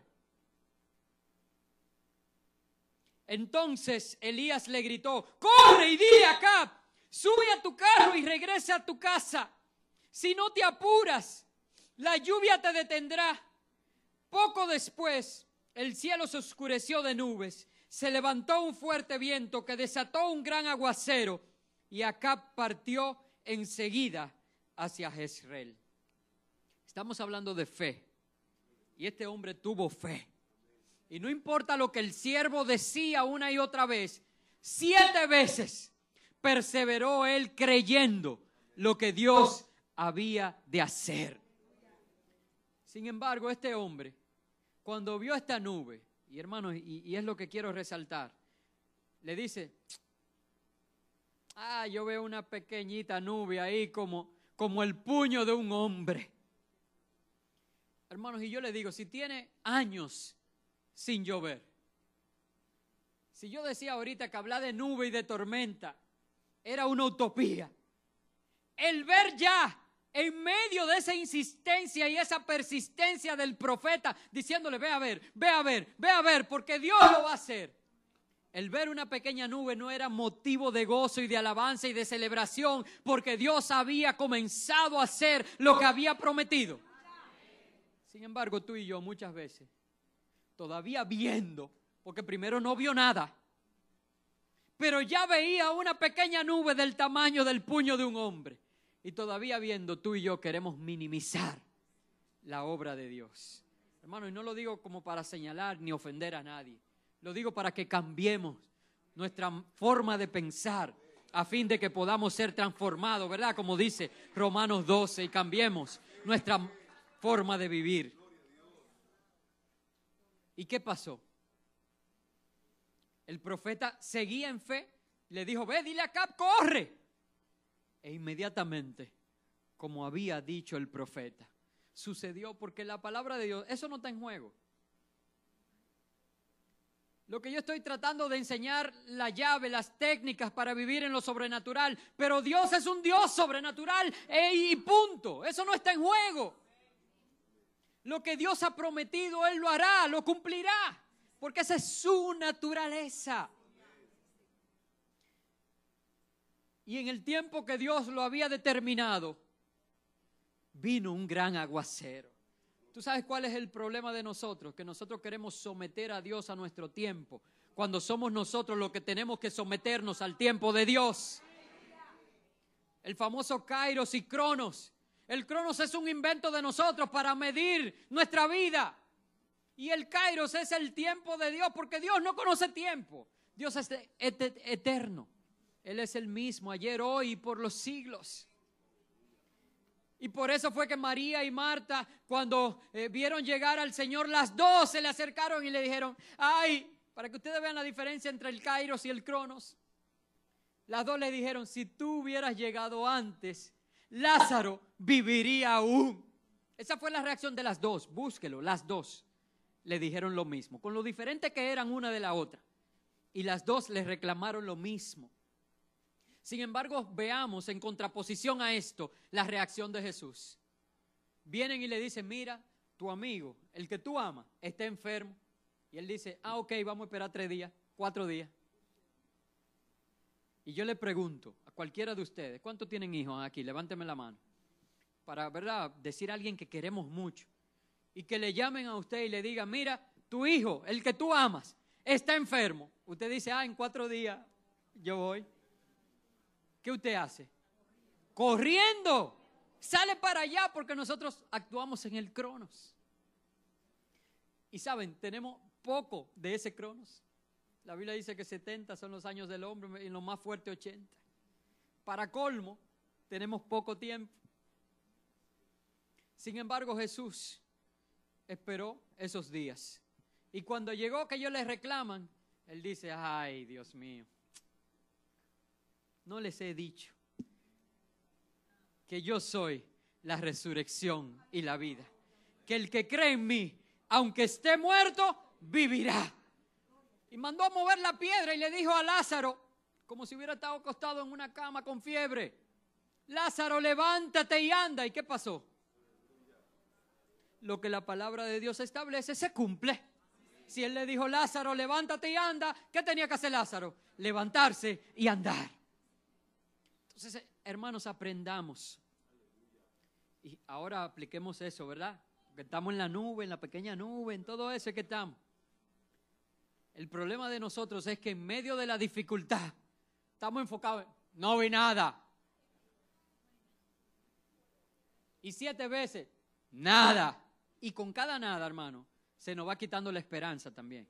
Entonces Elías le gritó, corre y dile acá, sube a tu carro y regresa a tu casa. Si no te apuras, la lluvia te detendrá. Poco después, el cielo se oscureció de nubes, se levantó un fuerte viento que desató un gran aguacero y Acab partió enseguida hacia Jezreel. Estamos hablando de fe. Y este hombre tuvo fe. Y no importa lo que el siervo decía una y otra vez, siete veces perseveró él creyendo lo que Dios había de hacer. Sin embargo, este hombre, cuando vio esta nube, y hermanos, y, y es lo que quiero resaltar, le dice, ah, yo veo una pequeñita nube ahí como, como el puño de un hombre. Hermanos, y yo le digo, si tiene años sin llover, si yo decía ahorita que hablar de nube y de tormenta era una utopía, el ver ya en medio de esa insistencia y esa persistencia del profeta diciéndole, ve a ver, ve a ver, ve a ver, porque Dios lo va a hacer. El ver una pequeña nube no era motivo de gozo y de alabanza y de celebración, porque Dios había comenzado a hacer lo que había prometido. Sin embargo, tú y yo muchas veces, todavía viendo, porque primero no vio nada, pero ya veía una pequeña nube del tamaño del puño de un hombre. Y todavía viendo, tú y yo queremos minimizar la obra de Dios. Hermano, y no lo digo como para señalar ni ofender a nadie. Lo digo para que cambiemos nuestra forma de pensar a fin de que podamos ser transformados, ¿verdad? Como dice Romanos 12, y cambiemos nuestra forma de vivir. ¿Y qué pasó? El profeta seguía en fe, le dijo, ve, dile a Cap, corre. E inmediatamente, como había dicho el profeta, sucedió porque la palabra de Dios, eso no está en juego. Lo que yo estoy tratando de enseñar, la llave, las técnicas para vivir en lo sobrenatural, pero Dios es un Dios sobrenatural e, y punto, eso no está en juego. Lo que Dios ha prometido, Él lo hará, lo cumplirá, porque esa es su naturaleza. Y en el tiempo que Dios lo había determinado, vino un gran aguacero. ¿Tú sabes cuál es el problema de nosotros? Que nosotros queremos someter a Dios a nuestro tiempo, cuando somos nosotros los que tenemos que someternos al tiempo de Dios. El famoso Kairos y Cronos. El Cronos es un invento de nosotros para medir nuestra vida. Y el Kairos es el tiempo de Dios, porque Dios no conoce tiempo. Dios es et eterno. Él es el mismo ayer, hoy y por los siglos. Y por eso fue que María y Marta, cuando eh, vieron llegar al Señor, las dos se le acercaron y le dijeron, ay, para que ustedes vean la diferencia entre el Kairos y el Cronos. Las dos le dijeron, si tú hubieras llegado antes, Lázaro viviría aún. Esa fue la reacción de las dos, búsquelo, las dos le dijeron lo mismo, con lo diferente que eran una de la otra. Y las dos le reclamaron lo mismo. Sin embargo, veamos en contraposición a esto la reacción de Jesús. Vienen y le dicen, mira, tu amigo, el que tú amas, está enfermo. Y él dice, ah, ok, vamos a esperar tres días, cuatro días. Y yo le pregunto a cualquiera de ustedes, ¿cuántos tienen hijos aquí? Levánteme la mano. Para, ¿verdad? Decir a alguien que queremos mucho. y que le llamen a usted y le digan, mira, tu hijo, el que tú amas, está enfermo. Usted dice, ah, en cuatro días yo voy. ¿Qué usted hace? Corriendo. Sale para allá porque nosotros actuamos en el cronos. Y saben, tenemos poco de ese cronos. La Biblia dice que 70 son los años del hombre y lo más fuerte 80. Para colmo, tenemos poco tiempo. Sin embargo, Jesús esperó esos días. Y cuando llegó que ellos le reclaman, él dice, ay, Dios mío, no les he dicho que yo soy la resurrección y la vida. Que el que cree en mí, aunque esté muerto, vivirá. Y mandó a mover la piedra y le dijo a Lázaro, como si hubiera estado acostado en una cama con fiebre, Lázaro, levántate y anda. ¿Y qué pasó? Lo que la palabra de Dios establece se cumple. Si él le dijo, Lázaro, levántate y anda, ¿qué tenía que hacer Lázaro? Levantarse y andar. Entonces, hermanos, aprendamos. Y ahora apliquemos eso, ¿verdad? Porque estamos en la nube, en la pequeña nube, en todo eso que estamos. El problema de nosotros es que en medio de la dificultad estamos enfocados no vi nada. Y siete veces, nada. Y con cada nada, hermano, se nos va quitando la esperanza también.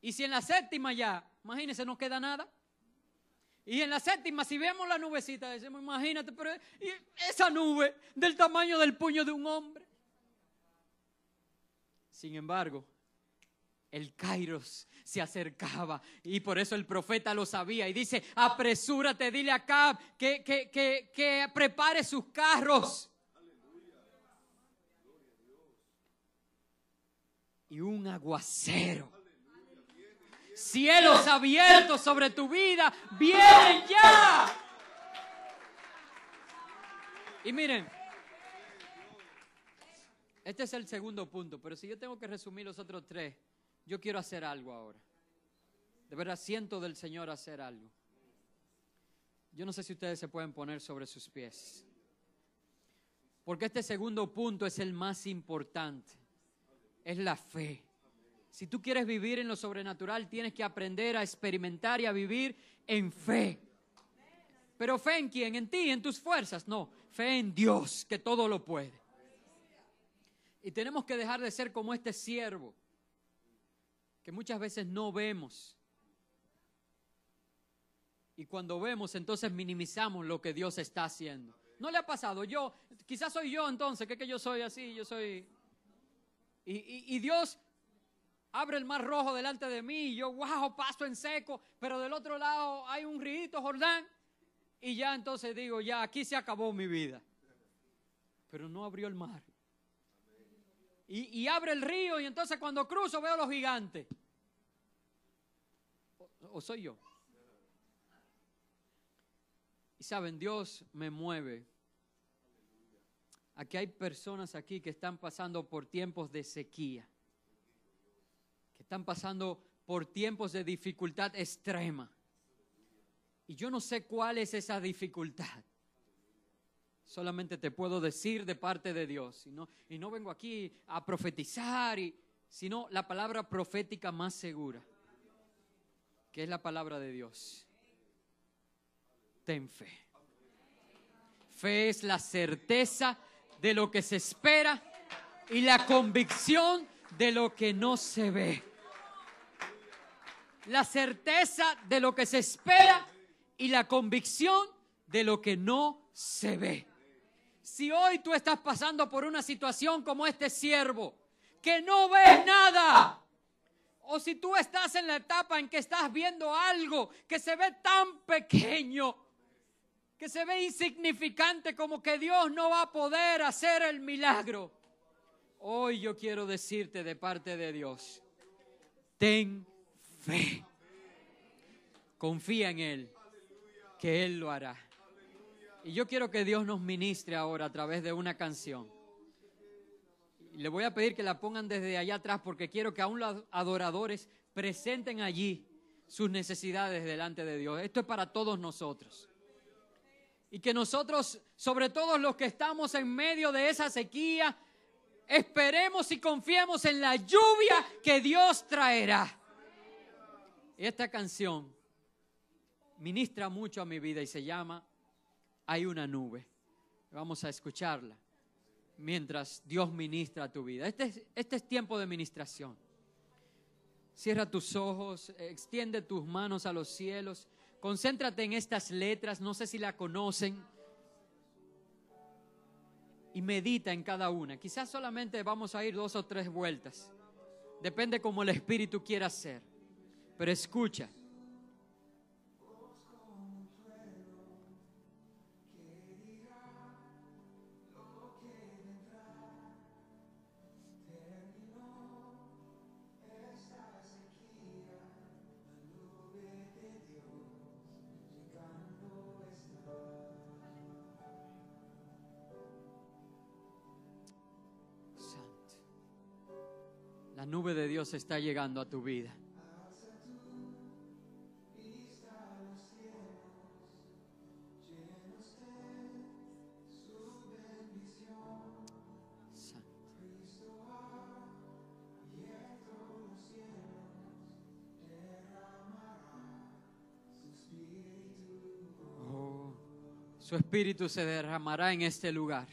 Y si en la séptima ya, imagínense, no queda nada. Y en la séptima, si vemos la nubecita, decimos, imagínate, pero esa nube del tamaño del puño de un hombre. Sin embargo, el Kairos se acercaba y por eso el profeta lo sabía y dice, apresúrate, dile a Cab que, que, que, que prepare sus carros. Y un aguacero. Cielos abiertos sobre tu vida, vienen ya. Y miren, este es el segundo punto, pero si yo tengo que resumir los otros tres, yo quiero hacer algo ahora. De verdad, siento del Señor hacer algo. Yo no sé si ustedes se pueden poner sobre sus pies. Porque este segundo punto es el más importante. Es la fe. Si tú quieres vivir en lo sobrenatural, tienes que aprender a experimentar y a vivir en fe. Pero fe en quién? En ti, en tus fuerzas. No, fe en Dios, que todo lo puede. Y tenemos que dejar de ser como este siervo que muchas veces no vemos. Y cuando vemos, entonces minimizamos lo que Dios está haciendo. ¿No le ha pasado? Yo, quizás soy yo entonces, que, que yo soy así, yo soy... Y, y, Dios abre el mar rojo delante de mí y yo, wow, paso en seco, pero del otro lado hay un río Jordán y ya entonces digo, ya aquí se acabó mi vida. Pero no abrió el mar y, abre el río y entonces cuando cruzo veo los gigantes. ¿O, soy yo? Y saben, Dios me mueve. Aquí hay personas aquí que están pasando por tiempos de sequía, están pasando por tiempos de dificultad extrema. Y yo no sé cuál es esa dificultad. Solamente te puedo decir de parte de Dios. Y no, y no vengo aquí a profetizar, y, sino la palabra profética más segura, que es la palabra de Dios. Ten fe. Fe es la certeza de lo que se espera y la convicción de lo que no se ve. La certeza de lo que se espera y la convicción de lo que no se ve. Si hoy tú estás pasando por una situación como este siervo, que no ves nada, o si tú estás en la etapa en que estás viendo algo que se ve tan pequeño, que se ve insignificante como que Dios no va a poder hacer el milagro. Hoy yo quiero decirte de parte de Dios, ten fe, confía en Él, que Él lo hará. Y yo quiero que Dios nos ministre ahora a través de una canción. le voy a pedir que la pongan desde allá atrás porque quiero que aún los adoradores presenten allí sus necesidades delante de Dios. Esto es para todos nosotros. Y que nosotros, sobre todo los que estamos en medio de esa sequía, esperemos y confiemos en la lluvia que Dios traerá. Esta canción ministra mucho a mi vida y se llama Hay una nube. Vamos a escucharla mientras Dios ministra tu vida. Este es, este es tiempo de ministración. Cierra tus ojos, extiende tus manos a los cielos, concéntrate en estas letras, no sé si la conocen, y medita en cada una. Quizás solamente vamos a ir dos o tres vueltas, depende como el Espíritu quiera hacer, pero escucha. La nube de Dios está llegando a tu vida. Espíritu se derramará en este lugar.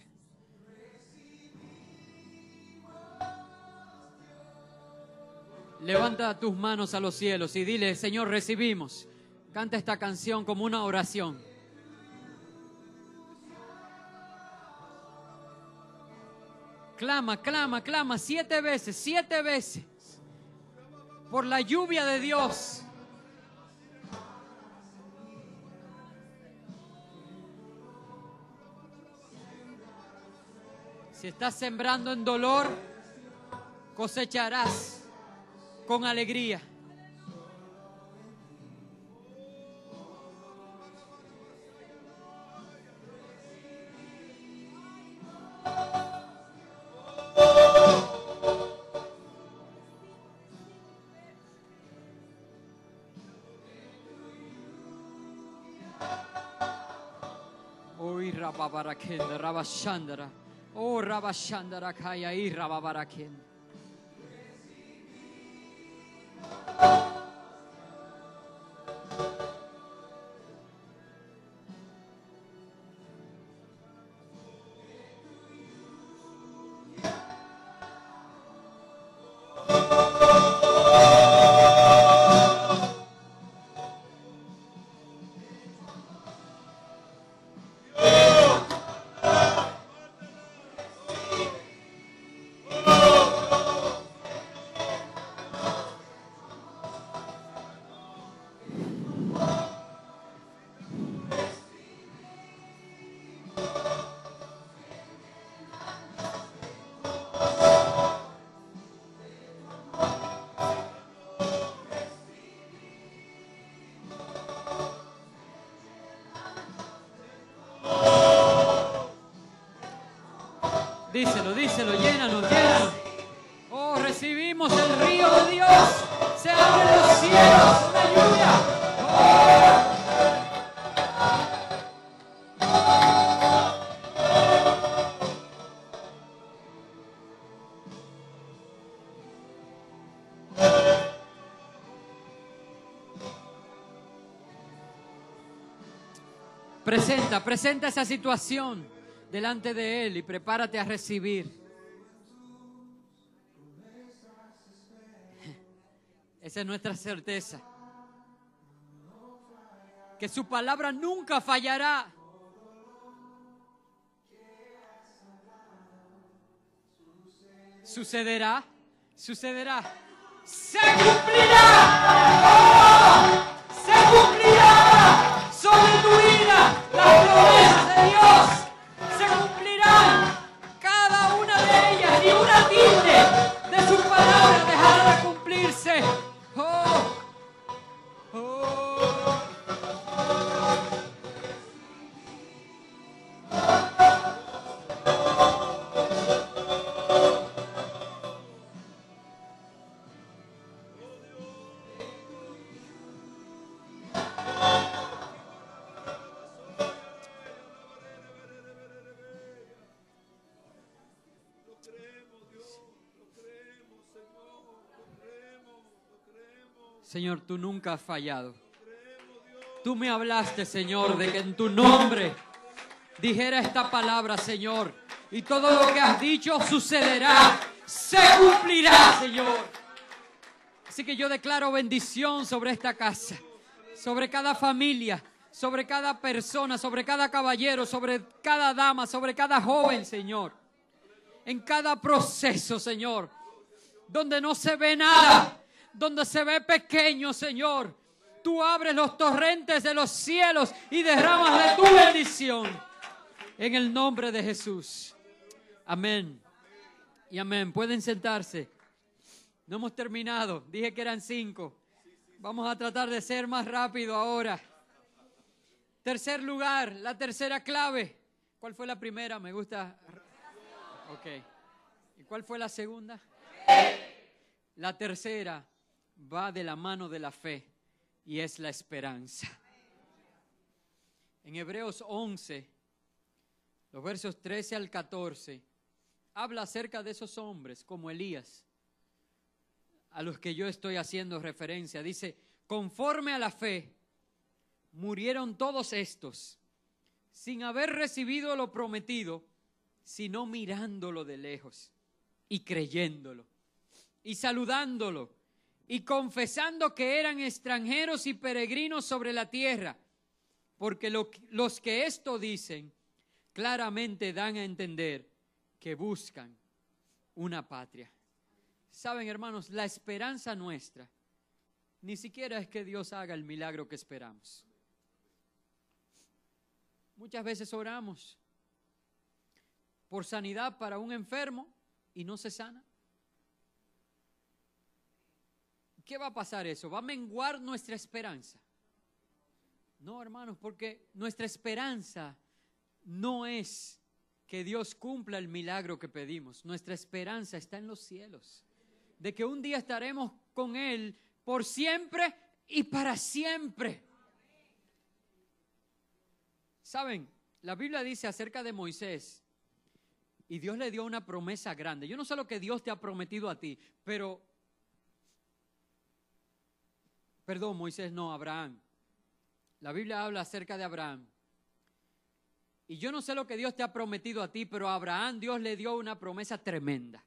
Levanta tus manos a los cielos y dile, Señor, recibimos. Canta esta canción como una oración. Clama, clama, clama siete veces, siete veces. Por la lluvia de Dios. Si estás sembrando en dolor, cosecharás con alegría. Oi rababarakenda rabashandara. Oh, Rabashandarakaya, Irrababarakin. Díselo, díselo, llénanos, llénanos. Oh, recibimos el río de Dios. Se abren los cielos, una lluvia. Presenta, presenta esa situación delante de Él y prepárate a recibir. [LAUGHS] Esa es nuestra certeza. Que su palabra nunca fallará. Sucederá, sucederá. Se cumplirá. Señor, tú nunca has fallado. Tú me hablaste, Señor, de que en tu nombre dijera esta palabra, Señor. Y todo lo que has dicho sucederá, se cumplirá, Señor. Así que yo declaro bendición sobre esta casa, sobre cada familia, sobre cada persona, sobre cada caballero, sobre cada dama, sobre cada joven, Señor. En cada proceso, Señor, donde no se ve nada, donde se ve pequeño, Señor. Tú abres los torrentes de los cielos y derramas de tu bendición. En el nombre de Jesús. Amén. Y amén. Pueden sentarse. No hemos terminado. Dije que eran cinco. Vamos a tratar de ser más rápido ahora. Tercer lugar, la tercera clave. ¿Cuál fue la primera? Me gusta. Ok. ¿Y cuál fue la segunda? La tercera va de la mano de la fe y es la esperanza. En Hebreos 11, los versos 13 al 14, habla acerca de esos hombres como Elías, a los que yo estoy haciendo referencia. Dice, conforme a la fe, murieron todos estos, sin haber recibido lo prometido, sino mirándolo de lejos y creyéndolo y saludándolo y confesando que eran extranjeros y peregrinos sobre la tierra, porque los que esto dicen claramente dan a entender que buscan una patria. Saben, hermanos, la esperanza nuestra ni siquiera es que Dios haga el milagro que esperamos. Muchas veces oramos por sanidad para un enfermo y no se sana. ¿Qué va a pasar eso? ¿Va a menguar nuestra esperanza? No, hermanos, porque nuestra esperanza no es que Dios cumpla el milagro que pedimos. Nuestra esperanza está en los cielos, de que un día estaremos con Él por siempre y para siempre. Saben, la Biblia dice acerca de Moisés, y Dios le dio una promesa grande. Yo no sé lo que Dios te ha prometido a ti, pero Perdón, Moisés no, Abraham. La Biblia habla acerca de Abraham. Y yo no sé lo que Dios te ha prometido a ti, pero a Abraham Dios le dio una promesa tremenda.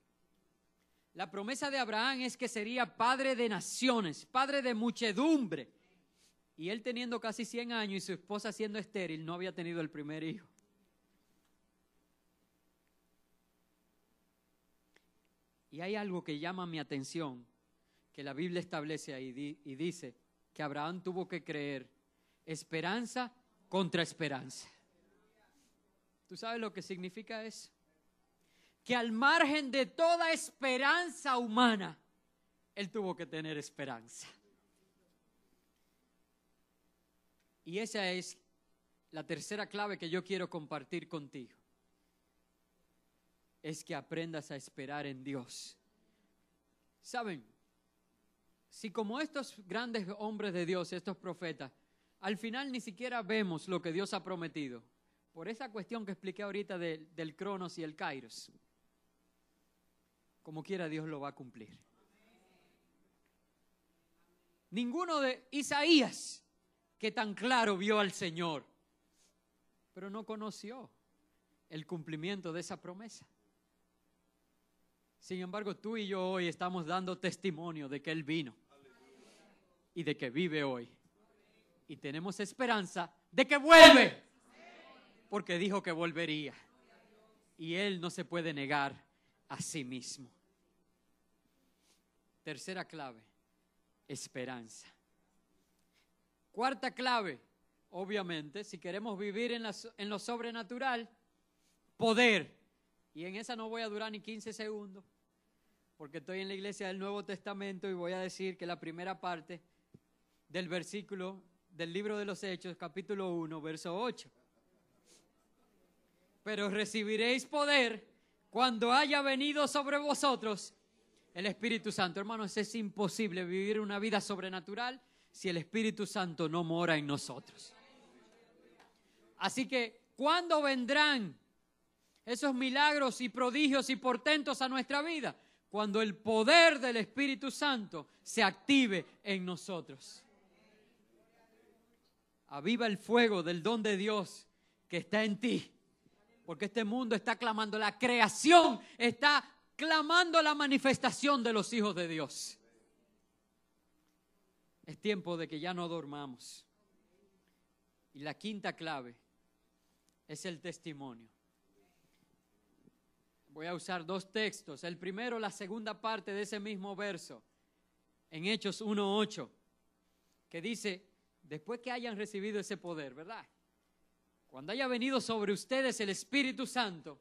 La promesa de Abraham es que sería padre de naciones, padre de muchedumbre. Y él teniendo casi 100 años y su esposa siendo estéril, no había tenido el primer hijo. Y hay algo que llama mi atención que la Biblia establece ahí y dice que Abraham tuvo que creer esperanza contra esperanza. ¿Tú sabes lo que significa eso? Que al margen de toda esperanza humana, él tuvo que tener esperanza. Y esa es la tercera clave que yo quiero compartir contigo. Es que aprendas a esperar en Dios. ¿Saben? Si como estos grandes hombres de Dios, estos profetas, al final ni siquiera vemos lo que Dios ha prometido, por esa cuestión que expliqué ahorita del Cronos y el Kairos, como quiera Dios lo va a cumplir. Ninguno de Isaías, que tan claro vio al Señor, pero no conoció el cumplimiento de esa promesa. Sin embargo, tú y yo hoy estamos dando testimonio de que Él vino y de que vive hoy. Y tenemos esperanza de que vuelve, porque dijo que volvería. Y Él no se puede negar a sí mismo. Tercera clave, esperanza. Cuarta clave, obviamente, si queremos vivir en, en lo sobrenatural, poder. Y en esa no voy a durar ni 15 segundos, porque estoy en la iglesia del Nuevo Testamento y voy a decir que la primera parte del versículo del libro de los Hechos, capítulo 1, verso 8. Pero recibiréis poder cuando haya venido sobre vosotros el Espíritu Santo. Hermanos, es imposible vivir una vida sobrenatural si el Espíritu Santo no mora en nosotros. Así que, ¿cuándo vendrán esos milagros y prodigios y portentos a nuestra vida? cuando el poder del Espíritu Santo se active en nosotros. Aviva el fuego del don de Dios que está en ti. Porque este mundo está clamando, la creación está clamando la manifestación de los hijos de Dios. Es tiempo de que ya no dormamos. Y la quinta clave es el testimonio. Voy a usar dos textos. El primero, la segunda parte de ese mismo verso, en Hechos 1.8, que dice, después que hayan recibido ese poder, ¿verdad? Cuando haya venido sobre ustedes el Espíritu Santo,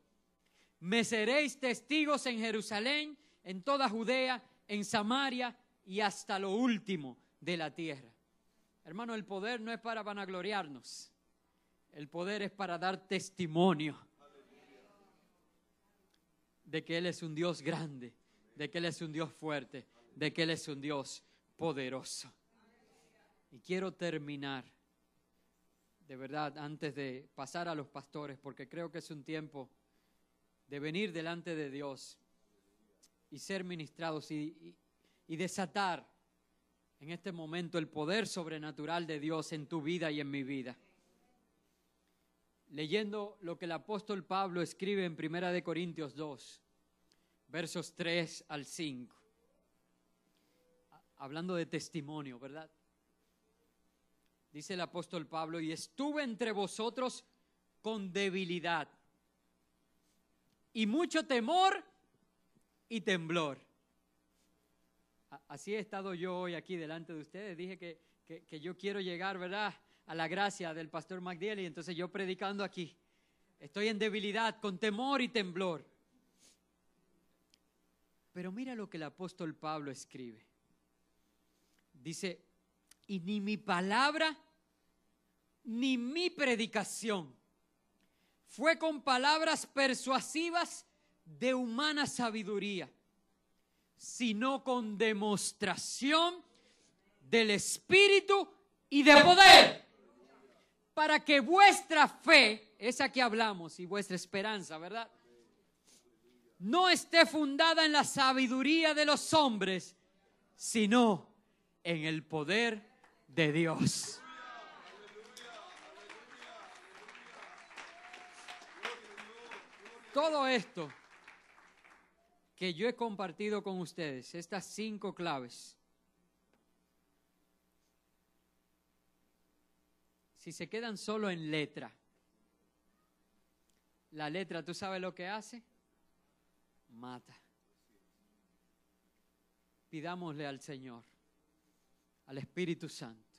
me seréis testigos en Jerusalén, en toda Judea, en Samaria y hasta lo último de la tierra. Hermano, el poder no es para vanagloriarnos, el poder es para dar testimonio de que Él es un Dios grande, de que Él es un Dios fuerte, de que Él es un Dios poderoso. Y quiero terminar, de verdad, antes de pasar a los pastores, porque creo que es un tiempo de venir delante de Dios y ser ministrados y, y desatar en este momento el poder sobrenatural de Dios en tu vida y en mi vida. Leyendo lo que el apóstol Pablo escribe en Primera de Corintios 2, versos 3 al 5. Hablando de testimonio, ¿verdad? Dice el apóstol Pablo, y estuve entre vosotros con debilidad y mucho temor y temblor Así he estado yo hoy aquí delante de ustedes. Dije que, yo quiero llegar, ¿verdad?, a la gracia del pastor McDill y entonces yo predicando aquí. Estoy en debilidad, con temor y temblor. Pero mira lo que el apóstol Pablo escribe. Dice, y ni mi palabra, ni mi predicación fue con palabras persuasivas de humana sabiduría sino con demostración del Espíritu y de poder, para que vuestra fe, esa que hablamos, y vuestra esperanza, ¿verdad? No esté fundada en la sabiduría de los hombres, sino en el poder de Dios. Todo esto que yo he compartido con ustedes, estas cinco claves, si se quedan solo en letra, la letra, ¿tú sabes lo que hace? Mata. Pidámosle al Señor, al Espíritu Santo,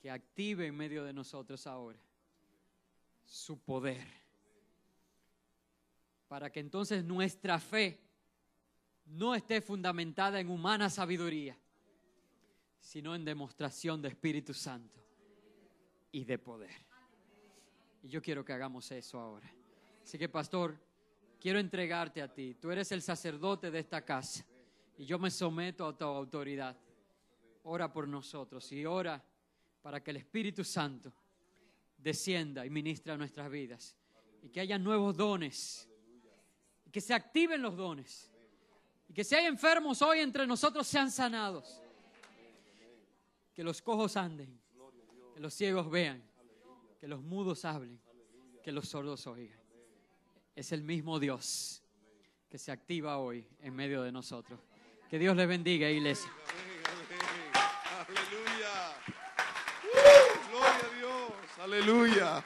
que active en medio de nosotros ahora su poder para que entonces nuestra fe no esté fundamentada en humana sabiduría, sino en demostración de Espíritu Santo y de poder. Y yo quiero que hagamos eso ahora. Así que, pastor, quiero entregarte a ti. Tú eres el sacerdote de esta casa y yo me someto a tu autoridad. Ora por nosotros y ora para que el Espíritu Santo descienda y ministre a nuestras vidas y que haya nuevos dones que se activen los dones. Y que si hay enfermos hoy entre nosotros sean sanados. Que los cojos anden, que los ciegos vean, que los mudos hablen, que los sordos oigan. Es el mismo Dios que se activa hoy en medio de nosotros. Que Dios les bendiga, iglesia. Aleluya.